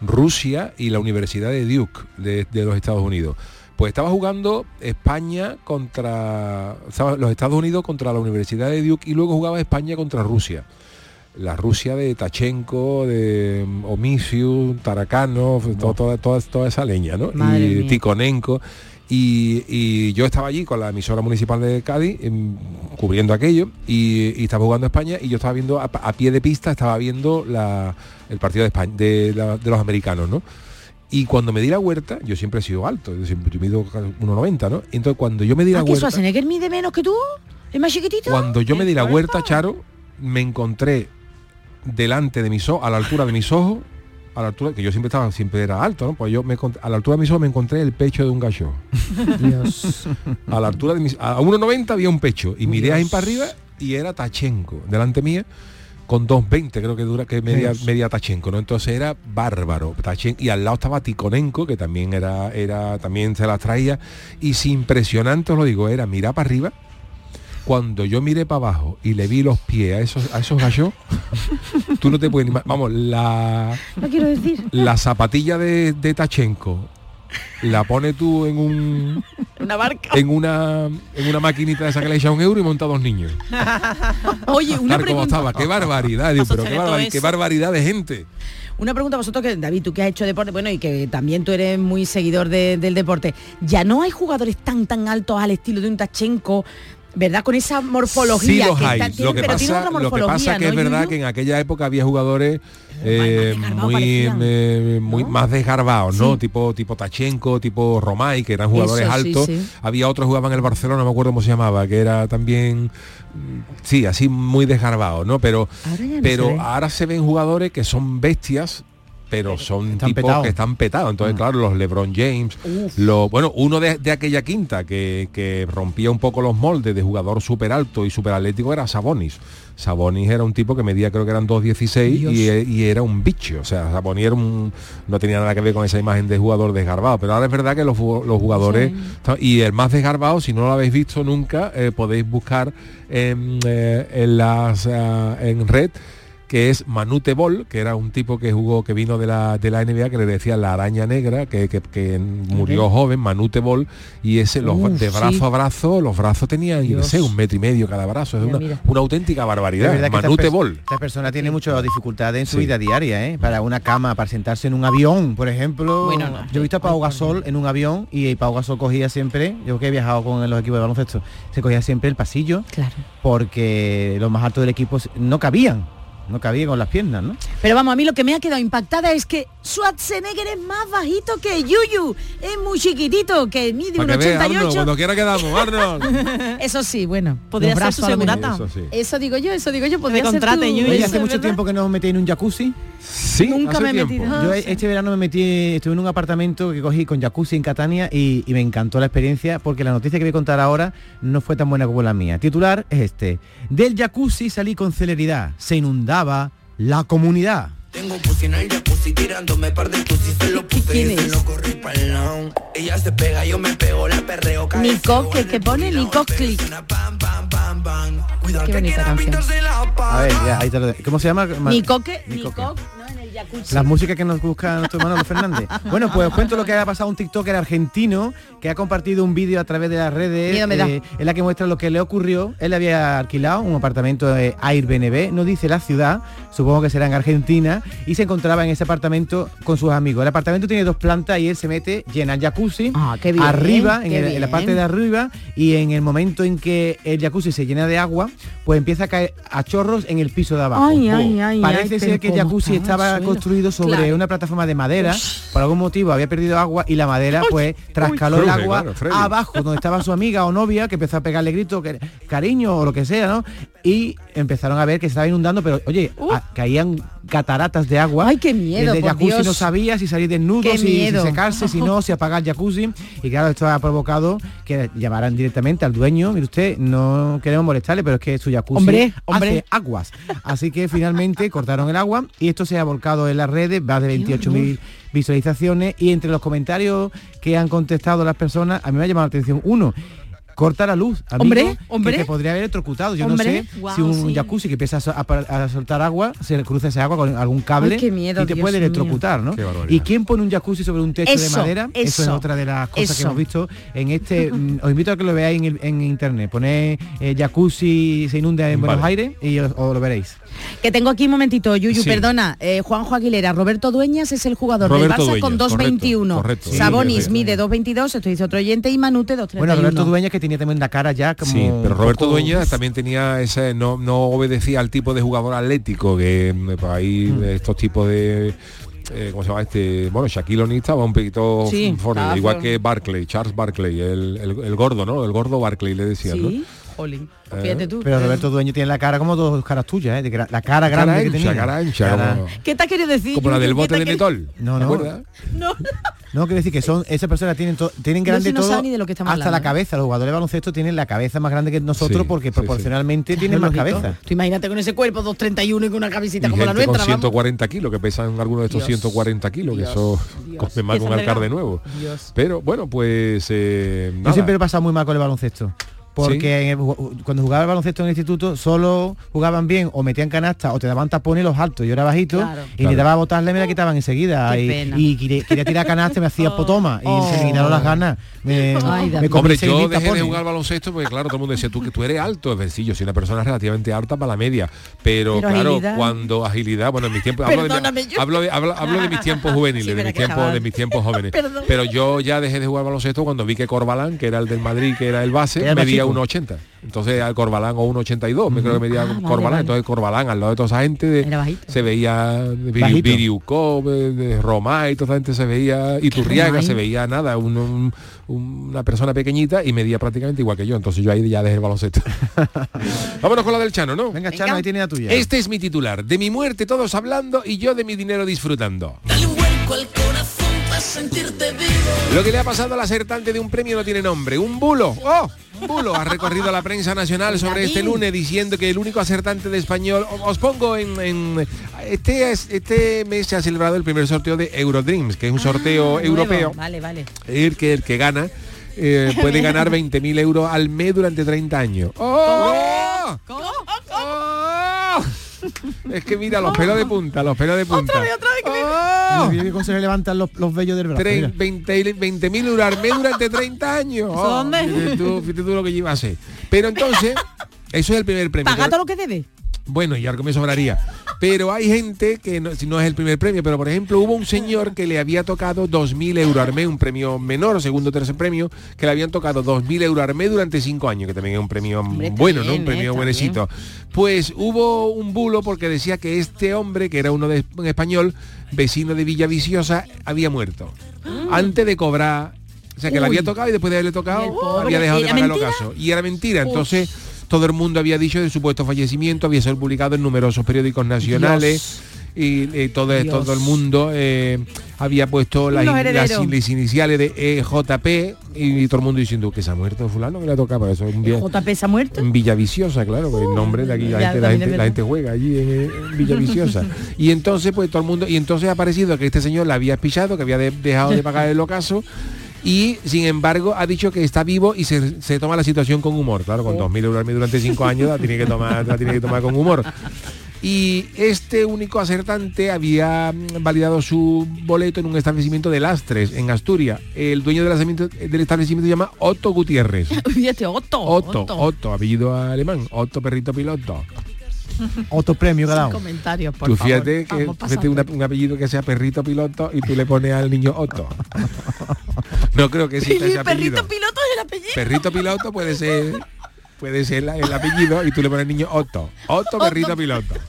Rusia y la Universidad de Duke de, de los Estados Unidos. Pues estaba jugando España contra estaba los Estados Unidos contra la Universidad de Duke y luego jugaba España contra Rusia la Rusia de Tachenko, de mm, Omisiu, Tarakanov, to- toda, toda, toda esa leña, ¿no? Madre y mía. Tikhonenko. Y, y yo estaba allí con la emisora municipal de Cádiz, em, cubriendo aquello, y, y estaba jugando España, y yo estaba viendo, a, a pie de pista, estaba viendo la- el partido de, España, de, la- de los americanos, ¿no? Y cuando me di la huerta, yo siempre he sido alto, yo, siempre, yo mido 1,90, ¿no? Entonces cuando yo me di la ¿Ah, huerta... Schwarzenegger mide menos que tú? ¿Es más chiquitito? Cuando yo me di la ¿Es huerta, alto? Charo, me encontré delante de mis ojos, a la altura de mis ojos, a la altura, que yo siempre estaba, siempre era alto, ¿no? Pues yo me a la altura de mis ojos me encontré el pecho de un gallo. Dios. A la altura de mis. A 1,90 había un pecho. Y miré ahí para arriba y era Tachenko, delante mía, con 2,20 creo que dura, que media, Dios. media Tachenko, ¿no? Entonces era bárbaro. Tachen- y al lado estaba Tikonenko, que también era, era, también se las traía. Y si impresionante os lo digo, era mirar para arriba. Cuando yo miré para abajo y le vi los pies a esos, a esos gallos, tú no te puedes ni Vamos, la, No quiero decir. la zapatilla de, de Tachenko la pone tú en un Una barca. en una en una maquinita de esa que le echa un euro y monta dos niños. Oye, una pregunta. estaba, qué barbaridad, digo, pero qué, qué barbaridad de gente. Una pregunta a vosotros que David, tú que has hecho deporte, bueno, y que también tú eres muy seguidor de- del deporte. Ya no hay jugadores tan tan altos al estilo de un Tachenko, ¿verdad? Con esa Sí morfología los que hay. está- lo que pero tiene pasa, lo que morfología, pasa que ¿no, es verdad que en aquella época había jugadores eh, muy, parecían, eh, muy ¿no? más desgarbados, ¿no? Sí. Tipo tipo Tachenko, tipo Romay, que eran jugadores Eso, sí, altos. sí. Había otros que jugaban en el Barcelona, no me acuerdo cómo se llamaba, que era también mm, sí, así muy desgarbado, ¿no? Pero Ahora no pero ahora se ven jugadores que son bestias pero son Están tipos que están petados. Entonces, claro, los LeBron James, lo, bueno, uno de, de aquella quinta que, que rompía un poco los moldes de jugador súper alto y súper atlético era Sabonis. Sabonis era un tipo que medía creo que eran 2.16 y, e- y era un bicho. O sea, Sabonis era un, no tenía nada que ver con esa imagen de jugador desgarbado. Pero ahora es verdad que los, los jugadores... Y el más desgarbado, si no lo habéis visto nunca, eh, podéis buscar en, eh, en las ah, en red que es Manute Bol, que era un tipo que jugó, que vino de la, de la NBA, que le decía la araña negra, que, que- que murió joven, Manute Bol, y ese los, Uf, de brazo sí. a brazo, los brazos tenían, yo Dios. sé, un metro y medio cada brazo, es Mira, una, mira. una auténtica barbaridad. esta Manute pers- Bol. Esta persona tiene muchas dificultades en su Sí. vida diaria, ¿eh? Para una cama, para sentarse en un avión, por ejemplo. Bueno, no. yo he visto a Pau Gasol en un avión y Pau Gasol cogía siempre, yo que he viajado con los equipos de baloncesto, se cogía siempre el pasillo Claro. porque los más altos del equipo no cabían, no cabían con las piernas, ¿no? Pero vamos, a mí lo que me ha quedado impactada es que Schwarzenegger es más bajito que Yuyu. Es muy chiquitito, que mide un Para que veas, Arnold, 88. cuando quiera quedamos, Arnold. Eso sí, bueno. Podría ser su segurata. Eso sí. Eso digo yo, eso digo yo. Podría ser contrate, tú, Yuyu. Oye, eso hace mucho verdad. tiempo que no os metéis en un jacuzzi. Sí, Nunca me he metido. Ah, Yo sí. este verano me metí, estuve en un apartamento que cogí con jacuzzi en Catania y, y me encantó la experiencia porque la noticia que voy a contar ahora no fue tan buena como la mía. Titular es este. Del jacuzzi salí con celeridad. Se inundaba la comunidad. Tengo pussy en el jacuzzi tirándome par de pussy se lo puse ¿Quién y se lo corrí pa'l lado. Ella se pega, yo me pego, la perreo Nico, que- en que pone Nico Click. Qué bonita canción. A ver, ya, ahí te lo ¿Cómo se llama? Ma- Nicoque, Nicoque. Nicoque, jacuzzi. Las músicas que nos busca nuestro Manolo Fernández. Bueno, pues os cuento lo que ha pasado un TikToker argentino que ha compartido un vídeo a través de las redes eh, en la que muestra lo que le ocurrió. Él había alquilado un apartamento de Airbnb, no dice la ciudad, supongo que será en Argentina, y se encontraba en ese apartamento con sus amigos. El apartamento tiene dos plantas y él se mete, llena el jacuzzi, Ah, qué bien, arriba, en, la parte de arriba, y en el momento en que el jacuzzi se llena de agua, pues empieza a caer a chorros en el piso de abajo. Ay, ay, ay, Parece ser que el jacuzzi estaba. Construido sobre Claro. una plataforma de madera, por algún motivo había perdido agua y la madera pues trascaló el Freddy, agua claro, abajo donde estaba su amiga o novia que empezó a pegarle gritos, que- cariño o lo que sea, ¿no? Y empezaron a ver que se estaba inundando, pero oye, a- caían cataratas de agua. Ay, qué miedo, Desde jacuzzi Dios. no sabía si salir desnudo, si, secarse, si no, si apagar el jacuzzi. Y claro, esto ha provocado que llamaran directamente al dueño. Mire usted, no queremos molestarle, pero es que su jacuzzi Hombre, hombre. hace aguas. Así que finalmente cortaron el agua y esto se ha volcado en las redes, más de 28.000 visualizaciones y entre los comentarios que han contestado las personas, a mí me ha llamado la atención uno. Corta la luz, amigo, Hombre, que hombre. te podría haber electrocutado. Yo Hombre. no sé si un sí. jacuzzi que empieza a, soltar agua, se cruza ese agua con algún cable Ay, qué miedo, y te Dios puede mío. electrocutar, ¿no? ¿Y quién pone un jacuzzi sobre un techo de madera? Eso, es otra de las cosas que hemos visto en este. mm, os invito a que lo veáis en, internet. Ponéis eh, jacuzzi se inunda en Buenos. Aires y os, os lo veréis. Que tengo aquí un momentito, Yuyu, Sí. perdona. eh, Juanjo Aguilera, Roberto Dueñas es el jugador Roberto del Barça con Dueñas, 2.21. correcto, correcto. Sabonis Sí, mide 2.22, esto dice otro oyente, y Manute 2.31. Bueno, Roberto Dueñas que tenía también la cara ya como. Sí, pero Roberto poco- Dueñas también tenía ese, no, no obedecía al tipo de jugador atlético que mm, pues, ahí Mm. estos tipos de eh, ¿cómo se llama este? Bueno, Shaquille O'Neal estaba un poquito Sí, fornido, estaba igual que Barclay, Charles Barclay, el, el- el gordo, ¿no? El gordo Barclay le decían, ¿no? Jolín. Eh, Fíjate tú. Pero Roberto Dueño tiene la cara como dos caras tuyas, ¿eh? La cara Cara grande que ancha, tenía. cara ancha, Cara- como, ¿Qué te ha querido decir? como la del ¿Qué bote de Metol. No, ¿te no. acuerdas? No. No, quiero decir que son esas personas tienen to- tienen grande si no todo saben ni de lo que estamos hasta hablando. la cabeza. Los jugadores de baloncesto tienen la cabeza más grande que nosotros Sí, porque sí, sí. proporcionalmente tienen más Lógico. cabeza. Tú imagínate con ese cuerpo 2.31 y con una camiseta Y como la gente con nuestra, vamos. 140 kilos, que pesan algunos de estos Dios, 140 kilos, que Dios, eso Dios. come más que un Pesan alcalde nuevo. Dios. Pero bueno, pues eh, Yo siempre he pasado muy mal con el baloncesto. Porque el cuando jugaba al baloncesto en el instituto solo jugaban bien o metían canasta o te daban tapones los altos. Yo era bajito Claro. y Claro. le daba a botarle y me la quitaban enseguida. Y, quería, quería tirar canasta y me hacía potoma y se me Oh. quitaron las ganas. Me, Ay, me Hombre, 6.000 yo dejé de jugar al baloncesto porque claro, todo el mundo decía tú que tú eres alto, es decir, yo soy una persona relativamente alta para la media, pero, Pero claro, agilidad. cuando agilidad, bueno, en mis tiempos hablo de, mi- hablo de hablo, hablo de mis tiempos juveniles, Sí, de mis tiempos de mis tiempos jóvenes. Perdón. Pero yo ya dejé de jugar al baloncesto cuando vi que Corbalán, que era el del Madrid, que era el base, Era el más medía chico. 1.80. Entonces al Corbalán o 1.82, me creo que medía Ah, vale, Corbalán, vale. entonces Corbalán al lado de toda esa gente de- se veía Bajito. Viriukov, de Romay, toda esa gente se veía y Turriaga se veía nada, un- un- una persona pequeñita y medía prácticamente igual que yo, entonces yo ahí ya dejé el baloncesto. Vámonos con la del Chano, ¿no? Venga, Chano, ahí tiene la tuya. Este es mi titular, de mi muerte todos hablando y yo de mi dinero disfrutando. Dale el corazón para sentirte vivo. Lo que le ha pasado al acertante de un premio no tiene nombre. Un bulo. ¡Oh! Un bulo ha recorrido la prensa nacional sobre este lunes diciendo que el único acertante de español. Os pongo en. en- este, es- este mes se ha celebrado el primer sorteo de Eurodreams, que es un sorteo Nuevo. europeo. Vale, vale. El que, el que gana eh, puede ganar 20.000 euros al mes durante 30 años. ¡Oh! ¡Oh! Es que mira, los pelos de punta, los pelos de punta. Mira, mira cómo se le levantan los, los vellos del brazo. mira. 20.000 euros al mes durante 30 años. ¿Eso dónde? Fíjate tú, fíjate tú lo que iba a ser. Pero entonces, eso es el primer premio. Paga todo lo que debe. Bueno, y algo me sobraría. Pero hay gente que no, si no es el primer premio, pero por ejemplo hubo un señor que le había tocado 2.000 euros mes, un premio menor, segundo o tercer premio, que le habían tocado 2.000 euros mes durante cinco años, que también es un premio Hombre, bueno, ¿no? Un premio eh, buenecito. Pues hubo un bulo porque decía que este hombre, que era uno de un español, vecino de Villaviciosa, había muerto. Antes de cobrar o sea, que le Uy. había tocado y después de haberle tocado, había dejado de ¿era pagar el mentira? ocaso. Y era mentira. Entonces, todo el mundo había dicho de supuesto fallecimiento, había sido publicado en numerosos periódicos nacionales. Y, eh, todo, Dios. todo el mundo eh, había puesto las, las, iniciales de EJP y, todo el mundo diciendo que se ha muerto fulano que le ha tocado pero eso es un bien JP se ha muerto. en Villaviciosa, claro, pues el nombre de aquí, la, gente, la, la juega allí en, en Villaviciosa. y entonces, pues todo el mundo, y entonces ha aparecido que este señor la había espichado, que había de- dejado de pagar el ocaso, y sin embargo ha dicho que está vivo y se, se toma la situación con humor. Claro, con 2.000 euros al mes durante 5 años la tiene que tomar, la tiene que tomar con humor. Y este único acertante había mm, validado su boleto en un establecimiento de Lastres, en Asturias. El dueño del establecimiento, del establecimiento se llama Otto Gutiérrez. Fíjate, Otto. Otto, Otto, apellido alemán, Otto Perrito Piloto. Otro premio que ha dado. Comentarios, por tú favor. fíjate que fíjate un apellido que sea Perrito Piloto y tú le pones al niño Otto. No creo que exista ese apellido. Perrito piloto es el apellido. Perrito Piloto puede ser puede ser la- el apellido y tú le pones al niño Otto. Otto Perrito Piloto.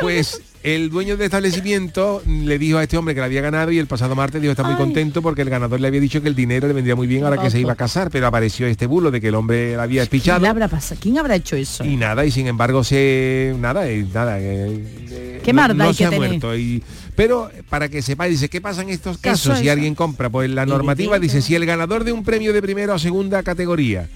Pues el dueño del establecimiento le dijo a este hombre que le había ganado y el pasado martes dijo está muy Ay. contento porque el ganador le había dicho que el dinero le vendría muy bien ahora que se iba a casar, pero apareció este bulo de que el hombre la había ¿Quién, espichado. le habrá pasado? ¿Quién habrá hecho eso? Y nada, y sin embargo se nada, y nada. eh, eh, Qué no- no hay se que ha tener. muerto. Y, pero para que sepáis, dice, ¿qué pasa en estos casos Eso, si eso. alguien compra? Pues la normativa dice, si el ganador de un premio de primera o segunda categoría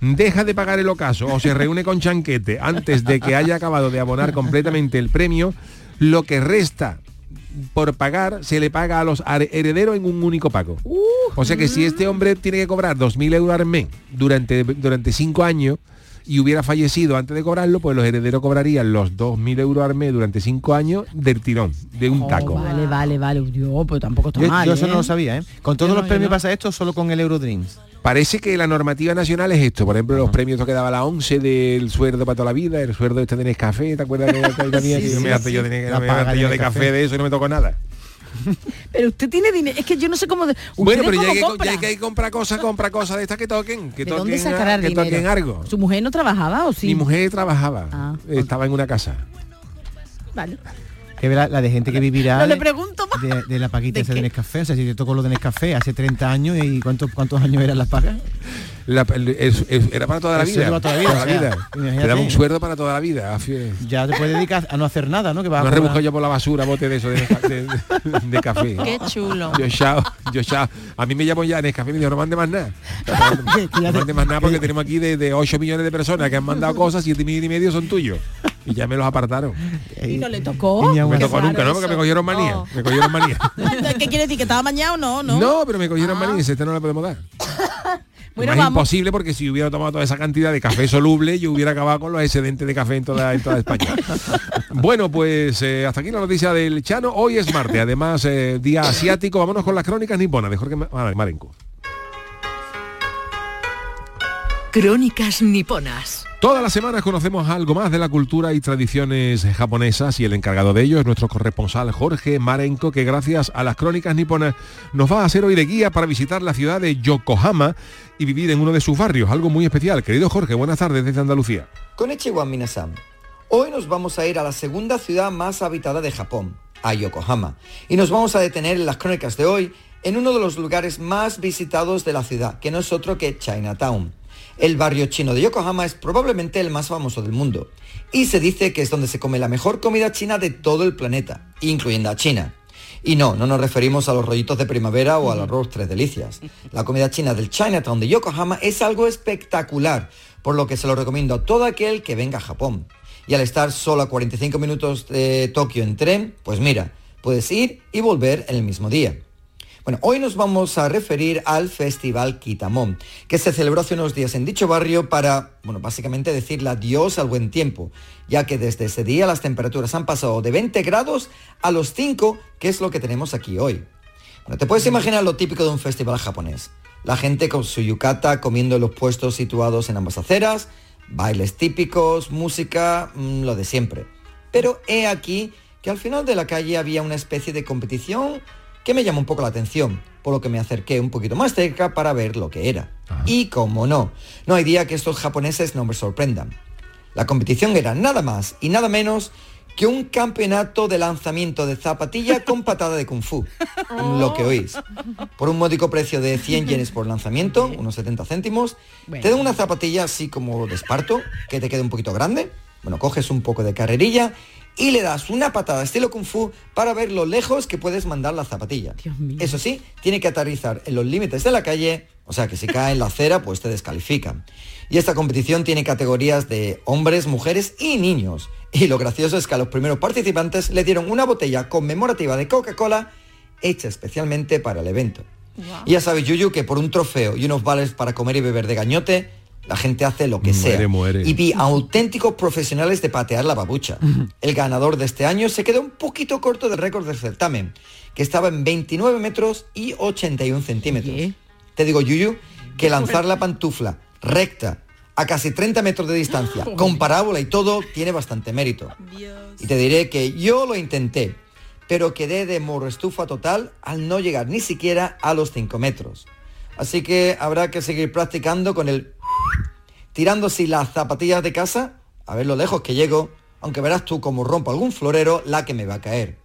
deja de pagar el ocaso o se reúne con chanquete antes de que haya acabado de abonar completamente el premio, lo que resta por pagar se le paga a los herederos en un único pago. O sea que si este hombre tiene que cobrar 2.000 euros al mes durante, durante cinco años y hubiera fallecido antes de cobrarlo, pues los herederos cobrarían los 2.000 euros al mes durante cinco años del tirón, de un Oh, taco. Vale, vale, vale. Yo, pues tampoco está Yo, mal. yo eso ¿eh? no lo sabía, ¿eh? Con todos Yo los no, premios no. pasa esto, solo con el Eurodreams. Parece que la normativa nacional es esto. Por ejemplo, los premios que daba la 11 del sueldo para toda la vida, el sueldo este de Nescafé, ¿te acuerdas que que tenía? Sí, que yo sí, me harté yo sí. de, me de yo de café de eso y no me tocó nada. Pero usted tiene dinero. Es que yo no sé cómo. de- Bueno, ¿Usted pero ya hay, que, compra? ya hay que comprar cosas, compra cosas de estas que toquen, que ¿De toquen, dónde sacará el que dinero? toquen algo. ¿Su mujer no trabajaba o sí? Mi mujer trabajaba, Ah, estaba en una casa. Vale. Que la de gente que vivirá No le pregunto. De, de la paquita ¿De esa de qué? Nescafé. O sea, si te tocó lo de Nescafé hace 30 años y cuántos cuántos años eran las pagas. La- el- es- es- era para toda la El vida. para toda la vida, toda la o sea, vida. imagínate. Te daba un sueldo para toda la vida. Ya te puedes dedicar a no hacer nada, ¿no? Que vas No a rebusco yo por la basura bote de eso de, de- de- de café. Qué chulo. Yo chao, yo chao. A mí me llamo ya Nescafé y me dijo, no mande más nada. No mande más nada porque tenemos aquí de, de 8 millones de personas que han mandado cosas, 7 millones y medio son tuyos. Y ya me los apartaron. Y no le tocó. Me tocó nunca, ¿no? Porque me cogieron manía. No. Me cogieron manía. ¿Qué quiere decir? ¿Que estaba mañana o no? No. No, pero me cogieron manía y dice, este no le podemos dar. Bueno, es imposible porque si hubiera tomado toda esa cantidad de café soluble, yo hubiera acabado con los excedentes de café en toda, en toda España. bueno, pues eh, hasta aquí la noticia del Chano. Hoy es martes, además eh, día asiático. Vámonos con las crónicas niponas de Jorge Mar- Marenco. Crónicas niponas. Todas las semanas conocemos algo más de la cultura y tradiciones japonesas y el encargado de ello es nuestro corresponsal Jorge Marenko, que gracias a las crónicas niponas nos va a hacer hoy de guía para visitar la ciudad de Yokohama y vivir en uno de sus barrios, algo muy especial. Querido Jorge, buenas tardes desde Andalucía. Konnichiwa minasan. Hoy nos vamos a ir a la segunda ciudad más habitada de Japón, a Yokohama, y nos vamos a detener en las crónicas de hoy en uno de los lugares más visitados de la ciudad, que no es otro que Chinatown. El barrio chino de Yokohama es probablemente el más famoso del mundo, y se dice que es donde se come la mejor comida china de todo el planeta, incluyendo a China. Y no, no nos referimos a los rollitos de primavera o al arroz tres delicias. La comida china del Chinatown de Yokohama es algo espectacular, por lo que se lo recomiendo a todo aquel que venga a Japón. Y al estar solo a 45 minutos de Tokio en tren, pues mira, puedes ir y volver en el mismo día. Bueno, hoy nos vamos a referir al Festival Kitamon, que se celebró hace unos días en dicho barrio para, bueno, básicamente decirle adiós al buen tiempo, ya que desde ese día las temperaturas han pasado de 20 grados a los 5, que es lo que tenemos aquí hoy. Bueno, te puedes imaginar lo típico de un festival japonés. La gente con su yukata comiendo en los puestos situados en ambas aceras, bailes típicos, música, mm, lo de siempre. Pero he aquí que al final de la calle había una especie de competición que me llamó un poco la atención, por lo que me acerqué un poquito más cerca para ver lo que era. Y como no, no hay día que estos japoneses no me sorprendan. La competición era nada más y nada menos que un campeonato de lanzamiento de zapatilla con patada de kung fu. Lo que oís. Por un módico precio de 100 yenes por lanzamiento, unos 70 céntimos, te dan una zapatilla así como de esparto, que te quede un poquito grande. Bueno, coges un poco de carrerilla y le das una patada estilo kung fu para ver lo lejos que puedes mandar la zapatilla. Eso sí, tiene que aterrizar en los límites de la calle, o sea que si cae en la acera, pues te descalifican. Y esta competición tiene categorías de hombres, mujeres y niños. Y lo gracioso es que a los primeros participantes le dieron una botella conmemorativa de Coca-Cola hecha especialmente para el evento. Y ya sabes, Yuyu, que por un trofeo y unos vales para comer y beber de gañote, la gente hace lo que Muere, sea. muere. Y vi a auténticos profesionales de patear la babucha. El ganador de este año se quedó un poquito corto del récord del certamen, que estaba en 29 metros y 81 centímetros. Te digo, Yuyu, que lanzar la pantufla recta a casi 30 metros de distancia, con parábola y todo, tiene bastante mérito. Y te diré que yo lo intenté, pero quedé de morro estufa total al no llegar ni siquiera a los 5 metros. Así que habrá que seguir practicando con el tirando así las zapatillas de casa, a ver lo lejos que llego, aunque verás tú como rompo algún florero la que me va a caer.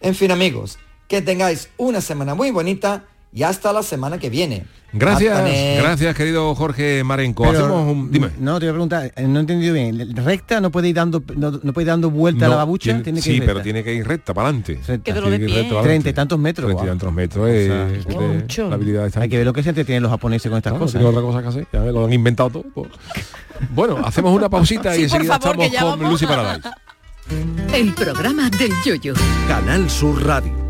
En fin amigos, que tengáis una semana muy bonita y hasta la semana que viene. Gracias, gracias querido Jorge Marenco. Pero, Hacemos un... Dime. No, te voy a preguntar, eh, no he entendido bien. ¿Recta no puede ir dando, no, no puede ir dando vuelta a la babucha? tiene- Tiene que sí, ir pero recta. tiene que ir recta para adelante. Treinta y tantos metros, Treinta y tantos metros. eh, O sea, de- mucho. la habilidad esta. Hay que ver lo que se entretienen los japoneses con estas Claro, cosas. otra cosa que hacer. Ya lo han inventado todo. pues. Bueno, hacemos una pausita y Sí, enseguida favor, estamos con. Lucy Paradise. El programa del yoyo. Canal Sur Radio.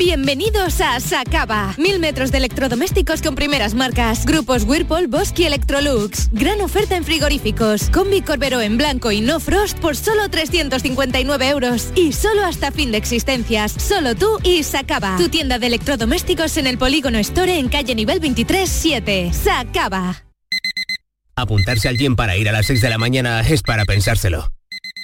Bienvenidos a Sacaba. Mil metros de electrodomésticos con primeras marcas. Grupos Whirlpool, Bosch y Electrolux. Gran oferta en frigoríficos. Combi Corbero en blanco y no frost por solo 359 euros. Y solo hasta fin de existencias. Solo tú y Sacaba. Tu tienda de electrodomésticos en el Polígono Store en calle nivel 23 7. Sacaba. Apuntarse al gym para ir a las 6 de la mañana es para pensárselo.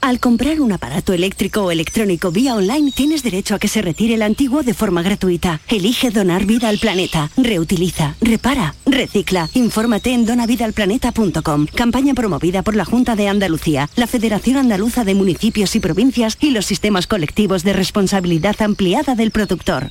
Al comprar un aparato eléctrico o electrónico vía online tienes derecho a que se retire el antiguo de forma gratuita. Elige donar vida al planeta. Reutiliza, repara, recicla. Infórmate en donavidalplaneta.com. Campaña promovida por la Junta de Andalucía, la Federación Andaluza de Municipios y Provincias y los sistemas colectivos de responsabilidad ampliada del productor.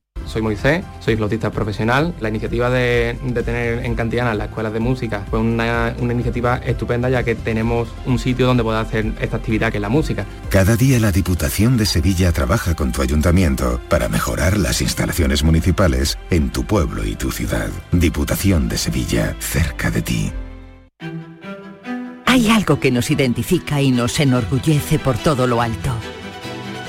Soy Moisés, soy flautista profesional. La iniciativa de, de tener en Cantiana las escuelas de música fue una, una iniciativa estupenda ya que tenemos un sitio donde poder hacer esta actividad que es la música. Cada día la Diputación de Sevilla trabaja con tu ayuntamiento para mejorar las instalaciones municipales en tu pueblo y tu ciudad. Diputación de Sevilla, cerca de ti. Hay algo que nos identifica y nos enorgullece por todo lo alto.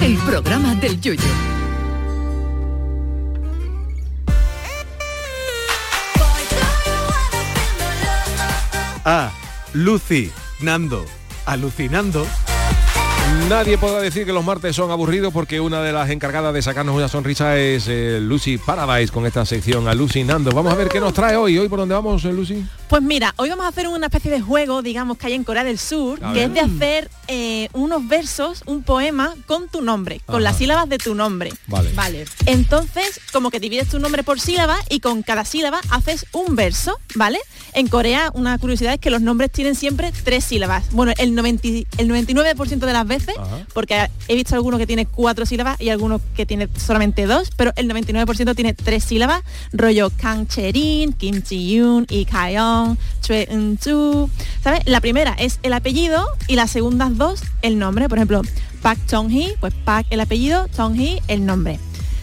el programa del Yoyo. Ah, Lucy, Nando, alucinando. Nadie podrá decir que los martes son aburridos porque una de las encargadas de sacarnos una sonrisa es eh, Lucy Paradise con esta sección alucinando. Vamos a ver qué nos trae hoy. ¿Hoy por dónde vamos, eh, Lucy? Pues mira, hoy vamos a hacer una especie de juego, digamos, que hay en Corea del Sur, A que ver. es de hacer eh, unos versos, un poema con tu nombre, con las sílabas de tu nombre. Vale. Vale. Entonces, como que divides tu nombre por sílaba y con cada sílaba haces un verso, ¿vale? En Corea, una curiosidad es que los nombres tienen siempre tres sílabas. Bueno, el, 90 y- el 99% de las veces, porque he visto algunos que tiene cuatro sílabas y algunos que tiene solamente dos, pero el 99% tiene tres sílabas, rollo Kang Cherin, Kim Ji-yoon, y Kayon, Chue Eun-ju. ¿Sabes? La primera es el apellido y las segundas dos el nombre. Por ejemplo, Park Chung-hee, pues Park el apellido, Chung-hee el nombre.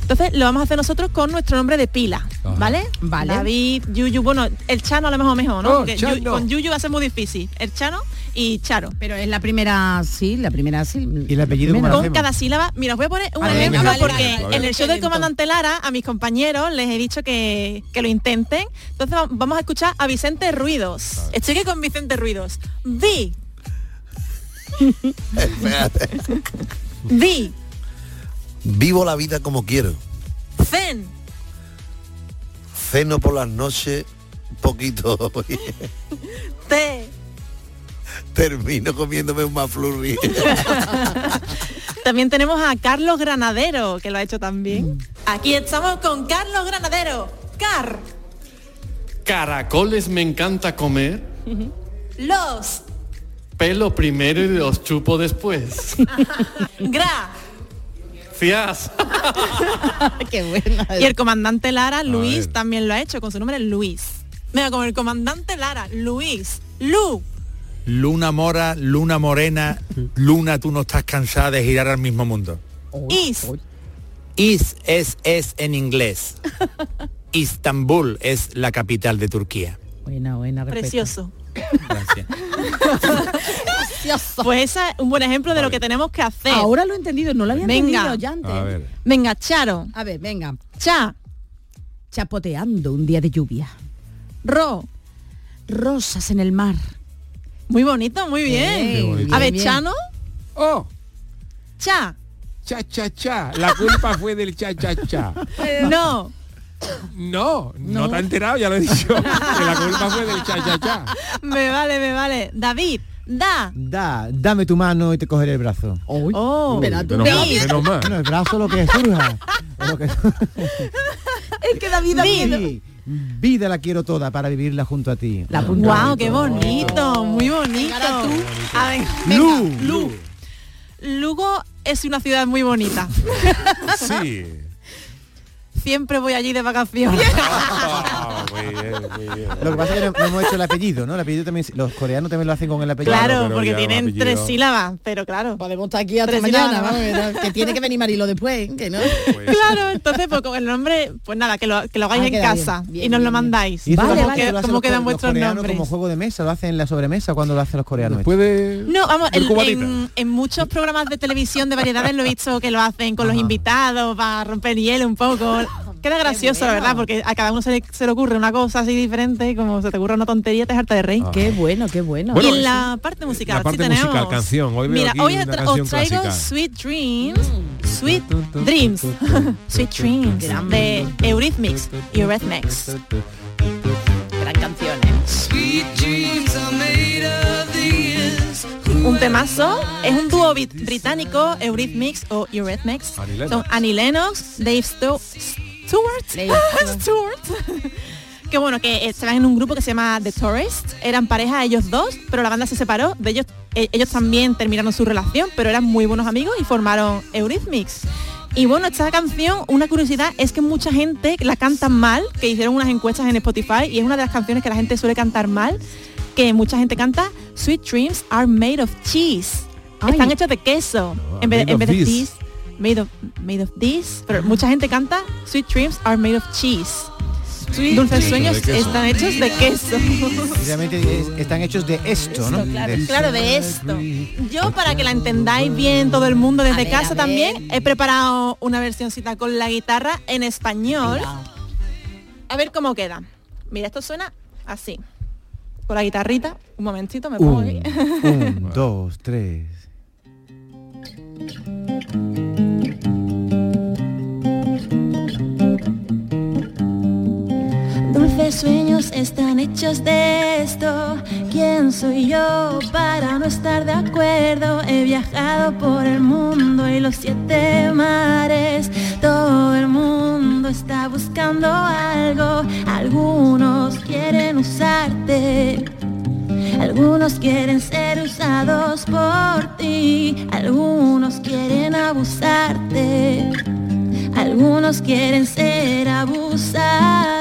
Entonces lo vamos a hacer nosotros con nuestro nombre de pila, ¿vale? Vale. David, Yuyu, bueno, el Chano a lo mejor mejor, ¿no? Oh, Porque con Yuyu va a ser muy difícil. El Chano y Charo. Pero es la primera, sí, la primera sí. ¿Y el apellido Con cada sílaba, mira, os voy a poner un ver, ejemplo venga, porque en el show del comandante Lara a mis compañeros les he dicho que, que lo intenten. Entonces va- vamos a escuchar a Vicente Ruidos. Estoy aquí con Vicente Ruidos. Vi, Espérate. vi, Vivo la vida como quiero. zen, Ceno por las noches un poquito. te. Termino comiéndome un maflurri. También tenemos a Carlos Granadero, que lo ha hecho también. Aquí estamos con Carlos Granadero. Car, Caracoles me encanta comer, los, pelo primero y los chupo después. gra. Fias. Qué buena. Y el comandante Lara, Luis, también lo ha hecho con su nombre Luis. Venga, con el comandante Lara, Luis, Lu, Luna mora, luna morena, luna tú no estás cansada de girar al mismo mundo. Is, Is es es en inglés. Istambul es la capital de Turquía. Buena, buena. respeto. precioso. Gracias. Pues ese es un buen ejemplo de lo que tenemos que hacer. Ahora lo he entendido, no lo había Venga. entendido ya antes. Venga, Charo. A ver, venga. Cha. Chapoteando un día de lluvia. Ro. Rosas en el mar. Muy bonito, muy bien. Bonito. A ver, Bien, bien. Chano. Oh. Cha. Cha, cha, cha. La culpa fue del cha, cha, cha. No. No, no, te has enterado, ya lo he dicho. que la culpa fue del cha, cha, cha. Me vale, me vale. David. Da. Da, dame tu mano y te cogeré el brazo. Oh. Espera, tú. menos mal, menos mal. Bueno, el brazo lo que surja. Lo que- Es que David, Di, Vida la quiero toda para vivirla junto a ti. La Wow, qué bonito, muy bonito. A ver, venga, Lu. Lu. Lugo es una ciudad muy bonita. Sí. Siempre voy allí de vacaciones. Lo que pasa es que no, no hemos hecho el apellido, ¿no? El apellido también, los coreanos también lo hacen con el apellido. Claro, porque tienen tres sílabas, pero claro. Podemos estar aquí hasta Tres mañana, sílabas. vamos, que tiene que venir Marilo después, que no. Claro, entonces pues con el nombre, pues nada, que lo, que lo hagáis Ah, en bien, casa bien, y nos lo mandáis. Y eso ¿Cómo, tampoco que- lo hacen cómo quedan vuestros nombres? como juego de mesa, lo hacen en la sobremesa cuando lo hacen los coreanos. Puede No, vamos, El en muchos programas de televisión de variedades lo he visto que lo hacen con los invitados para romper hielo un poco. Queda gracioso, la verdad, porque a cada uno se le, se le ocurre una cosa así diferente y como se te ocurre una tontería, te harta de reír. Qué bueno, qué bueno. Bueno, y en la parte musical, la parte sí tenemos. canción. Hoy Mira, hoy una tra- canción os traigo clásica. Sweet Dreams, Sweet Dreams, Sweet Dreams de Eurythmics, Eurythmics. Gran canción, ¿eh? Un temazo, es un dúo británico, Eurythmics o Eurythmics. Son Annie Lennox, Dave Stu- Stewart, Stewart. que bueno, que estaban en un grupo que se llama The Tourists, eran pareja ellos dos, pero la banda se separó, de ellos, eh, ellos también terminaron su relación, pero eran muy buenos amigos y formaron Eurythmics. Y bueno, esta canción, una curiosidad es que mucha gente la canta mal, que hicieron unas encuestas en Spotify y es una de las canciones que la gente suele cantar mal, que mucha gente canta Sweet Dreams are made of cheese. Están hechos de queso. en vez, made en vez de this. Made of, made of this. Pero mucha gente canta Sweet Dreams are made of cheese. Dulces dreams. sueños están hechos de queso. Y realmente es- están hechos de esto, ¿no? De- Claro, de esto. Yo, para que la entendáis bien todo el mundo desde ver, casa también, he preparado una versioncita con la guitarra en español. A ver cómo queda. Mira, esto suena así. Con la guitarrita. Un momentito, me pongo aquí. Un, dos, tres. Sueños están hechos de esto. ¿Quién soy yo para no estar de acuerdo? He viajado por el mundo y los siete mares. Todo el mundo está buscando algo. Algunos quieren usarte. Algunos quieren ser usados por ti. Algunos quieren abusarte. Algunos quieren ser abusados.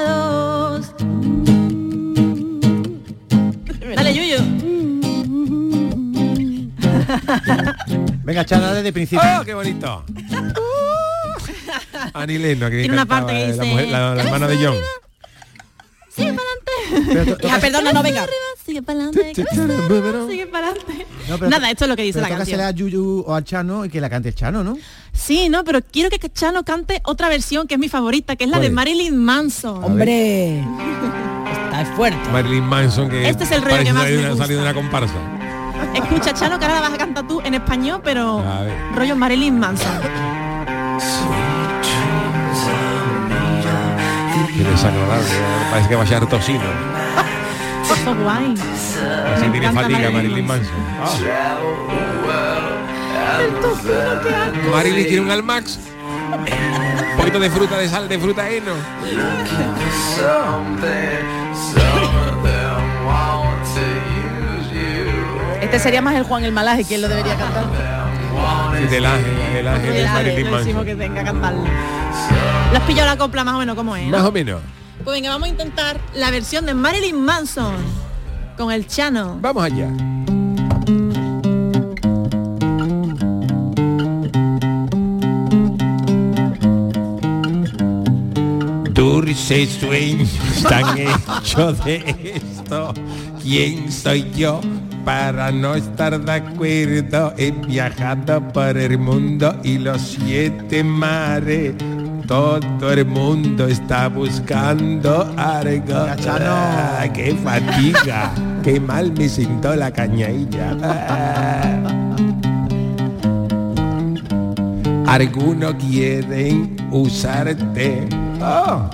Venga, Chana, desde el principio. ¡Ah, qué bonito! Annie Lennox, que Tiene una parte que eh, la, dice, mujer- la- la hermana de John. Sigue para adelante. Hija, perdona, no venga. Sigue para adelante. Sigue para adelante. Nada, esto es lo que dice pero la canción. a Yuyu o a Chano y que la cante el Chano, ¿no? Sí, no, pero quiero que Chano cante otra versión que es mi favorita, que es la ¿Cuál de? Marilyn Manson. Hombre, está fuerte. Marilyn Manson, que Este es el rollo que más me salir de una comparsa. Escucha, Chano, que ahora la vas a cantar tú en español, pero rollo Marilyn Manson. Qué desagradable, eh, parece que va a ser tocino. Ojo guay. Así Me tiene fatiga Marilyn Manson. Ah. Marilyn quiere un Almax. Un poquito de fruta de sal, de fruta heno. Este sería más el Juan el Malaje quien lo debería cantar. Del ángel, del ángel de Dale, Marilyn le decimos Manson. que tenga que cantarlo. ¿Lo has pillado la copla más o menos como es? Más o menos. Pues venga, vamos a intentar la versión de Marilyn Manson con el Chano. Vamos allá. Dulces sueños están hechos de esto. ¿Quién soy yo para no estar de acuerdo? He viajado por el mundo y los siete mares. Todo el mundo está buscando algo. Ah, ¡Qué fatiga! ¡Qué mal me sentó la cañailla! Ah. Algunos quieren usarte. Oh.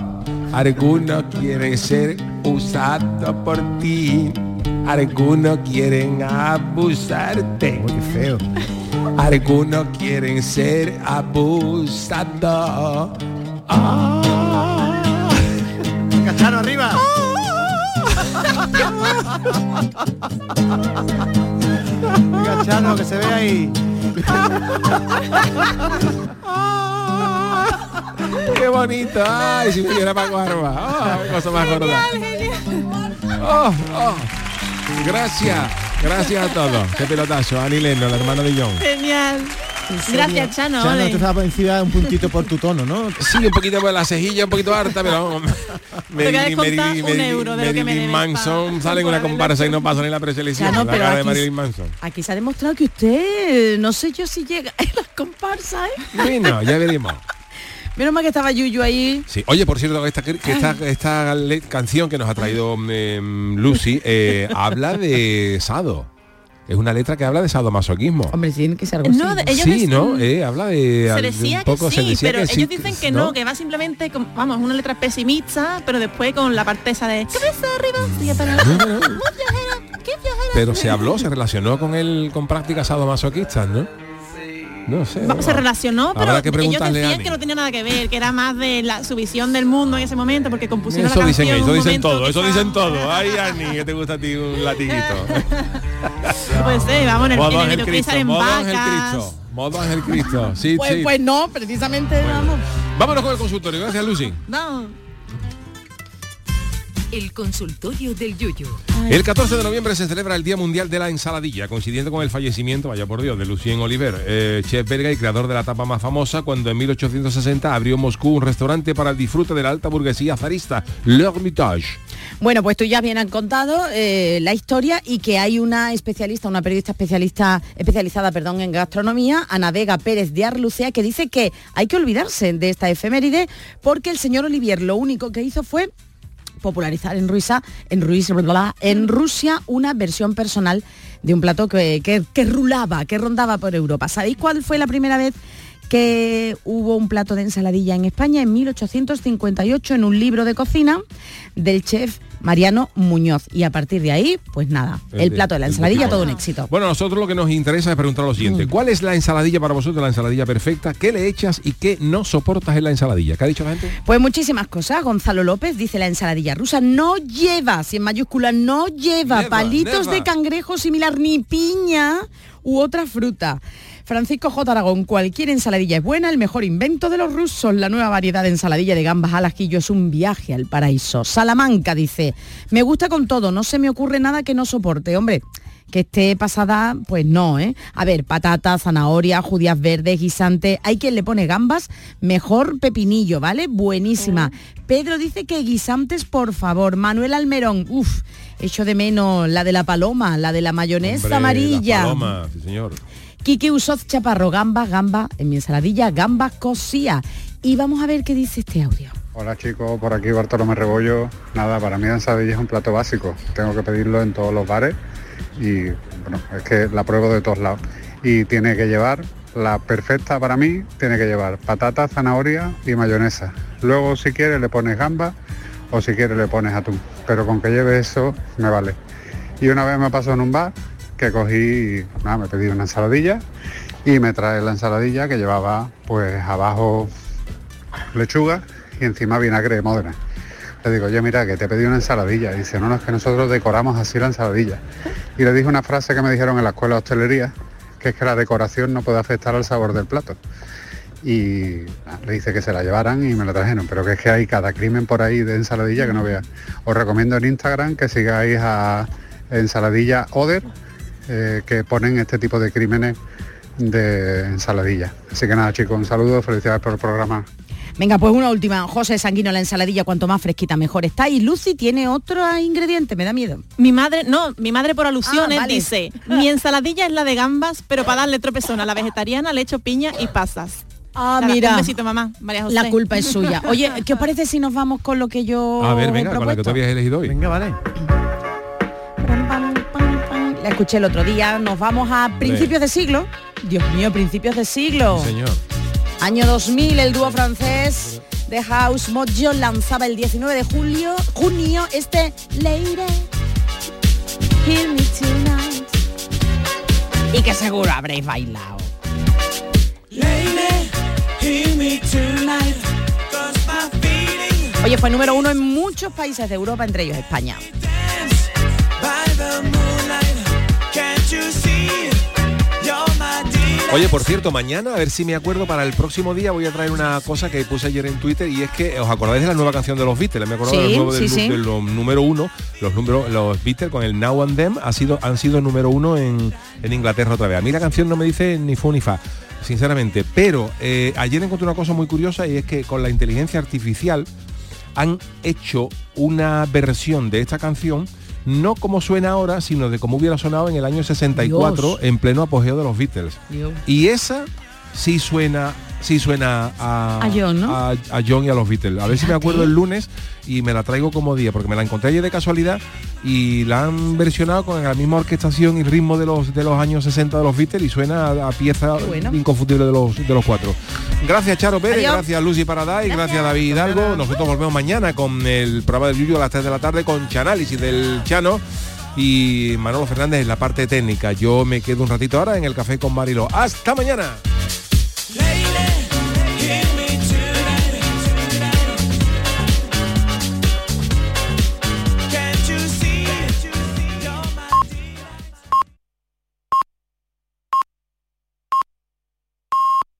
Algunos quieren ser usados por ti. Algunos quieren abusarte. qué feo. Algunos quieren ser abusados. Ah. Arriba. Venga, Chano, que se ve ahí. ¡Qué bonito! ¡Ay, si me diera Paco Arba! ¡Oh, qué cosa más gorda! ¡Oh, oh! Gracias, gracias a todos. Qué pelotazo, Ani Leno, la hermana de John. Genial. Gracias, Chano. Ya no ole. te estaba por encima un puntito por tu tono, ¿no? Sí, un poquito por la cejilla, un poquito harta, pero Te voy a descontar un euro de lo que me Marilyn debes Manson sale en una comparsa y no pasa ni la preselección. Chano, la pero cara de Marilyn Manson. Aquí se ha demostrado que usted, no sé yo si llega en las comparsas, ¿eh? Bueno, ya veremos. Menos mal que estaba Yuyu ahí. Sí. Oye, por cierto, esta, que esta, esta canción que nos ha traído em, Lucy eh, habla de sado. Es una letra que habla de sadomasoquismo. Hombre, sí, que ser algo No, así. ellos sí, ¿no? Eh, habla de, Se de decía un poco, que se sí, decía pero que sí, ellos dicen que no, que va simplemente con, vamos, una letra pesimista, pero después con la parte esa de cabeza arriba, para abajo. Muy viajera, qué viajera. Pero se habló, se relacionó con el con prácticas sadomasoquistas, ¿no? No sé. Vamos, se relacionó, pero que ellos decían que no tenía nada que ver, que era más de la, su visión del mundo en ese momento, porque compusieron Eso la dicen canción ellos, en eso dicen todo, eso dicen todo. Ay, Ani, que te gusta a ti un latiguito. Pues sí, vamos, en el, Modo en el Ángel Cristo, salen modo Ángel vacas. Cristo, modo Ángel Cristo. Sí, Pues, sí. pues no, precisamente, vamos. Vámonos con el consultorio. Gracias, Lucy. No. El consultorio del Yuyu. El 14 de noviembre se celebra el Día Mundial de la Ensaladilla, coincidiendo con el fallecimiento, vaya por Dios, de Lucien Oliver, eh, chef belga y creador de la tapa más famosa, cuando en 1860 abrió en Moscú un restaurante para el disfrute de la alta burguesía zarista, L'Hermitage. Bueno, pues tú ya bien han contado eh, la historia y que hay una especialista, una periodista especialista, especializada perdón, en gastronomía, Ana Vega Pérez de Arlucea, que dice que hay que olvidarse de esta efeméride porque el señor Olivier lo único que hizo fue popularizar en Rusia, en, Ruiz- en Rusia una versión personal de un plato que, que- que rulaba, que rondaba por Europa. ¿Sabéis cuál fue la primera vez que hubo un plato de ensaladilla en España? En 1858 en un libro de cocina del chef Mariano Muñoz. Y a partir de ahí, pues nada, El plato de la ensaladilla, todo un éxito. Bueno, a nosotros lo que nos interesa es preguntar lo Mm. siguiente. ¿Cuál es la ensaladilla para vosotros, la ensaladilla perfecta? ¿Qué le echas y qué no soportas en la ensaladilla? ¿Qué ha dicho la gente? Pues muchísimas cosas. Gonzalo López dice la ensaladilla rusa no lleva, si en mayúscula, no lleva palitos de cangrejo similar ni piña u otra fruta. Francisco J. Aragón, cualquier ensaladilla es buena, el mejor invento de los rusos. La nueva variedad de ensaladilla de gambas al ajillo es un viaje al paraíso. Salamanca dice, me gusta con todo, no se me ocurre nada que no soporte. Hombre, que esté pasada, pues no, ¿eh? A ver, patata, zanahoria, judías verdes, guisante. Hay quien le pone gambas, mejor pepinillo, ¿vale? Buenísima. Pedro dice que guisantes, por favor. Manuel Almerón, uff, echo de menos la de la paloma, la de la mayonesa Hombre, amarilla. la paloma, sí, señor. Kiki Usoz Chaparro, gamba, gamba, en mi ensaladilla, gamba cosía. Y vamos a ver qué dice este audio. Hola chicos, por aquí Bartolomé Rebollo. Nada, para mí la ensaladilla es un plato básico. Tengo que pedirlo en todos los bares y bueno, es que la pruebo de todos lados. Y tiene que llevar, la perfecta para mí, tiene que llevar patata, zanahoria y mayonesa. Luego si quieres le pones gamba o si quieres le pones atún. Pero con que lleve eso me vale. Y una vez me pasó en un bar que cogí, nada, me pedí una ensaladilla y me trae la ensaladilla que llevaba pues abajo lechuga y encima vinagre de Módena. Le digo, oye, mira, que te pedí una ensaladilla. Y dice, no, no, es que nosotros decoramos así la ensaladilla. Y le dije una frase que me dijeron en la escuela de hostelería, que es que la decoración no puede afectar al sabor del plato. Y le dice que se la llevaran y me la trajeron, pero que es que hay cada crimen por ahí de ensaladilla que no vea. Os recomiendo en Instagram que sigáis a ensaladilla Oder, eh, que ponen este tipo de crímenes de ensaladilla. Así que nada, chicos, un saludo, felicidades por el programa. Venga, pues una última. José Sanguino, la ensaladilla, cuanto más fresquita mejor está. Y Lucy tiene otro ingrediente, me da miedo. Mi madre, no, mi madre por alusiones Ah, vale. dice, mi ensaladilla es la de gambas, pero para darle tropezón a la vegetariana le echo piña y pasas. Ah, Nada, mira. Un besito, mamá. María José. La culpa es suya. Oye, ¿qué os parece si nos vamos con lo que yo A ver, he venga, con la que tú habías elegido hoy. Venga, vale. La escuché el otro día. Nos vamos a principios de siglo. Dios mío, principios de siglo. Sí, señor. Año 2000, el dúo francés de House Mojo lanzaba el 19 de julio, junio este Lady Hear Me Tonight. Y que seguro habréis bailado. Oye, fue número uno en muchos países de Europa, entre ellos España. Oye, por cierto, mañana, a ver si me acuerdo, para el próximo día voy a traer una cosa que puse ayer en Twitter y es que os acordáis de la nueva canción de los Beatles, me acuerdo Sí, del nuevo del, sí, sí. de los número uno, los números, los Beatles con el Now and Them ha sido, han sido número uno en, en Inglaterra otra vez. A mí la canción no me dice ni fu ni fa, sinceramente, pero eh, ayer encontré una cosa muy curiosa y es que con la inteligencia artificial han hecho una versión de esta canción no como suena ahora, sino de cómo hubiera sonado en el año 64 Dios. en pleno apogeo de los Beatles. Dios. Y esa sí suena, sí suena a, A John, ¿no? a, a John y a los Beatles. A ver si me acuerdo el lunes y me la traigo como día, porque me la encontré ayer de casualidad y la han versionado con la misma orquestación y ritmo de los de los años 60 de los Beatles y suena a, pieza inconfundible de los de los cuatro. Gracias Charo Pérez, Adiós. gracias Lucy Paraday, gracias, David Hidalgo. Nosotros volvemos mañana con el programa del Yuyo a las 3 de la tarde con Chanálisis del Chano y Manolo Fernández en la parte técnica. Yo me quedo un ratito ahora en el café con Marilo. Hasta mañana. Lady.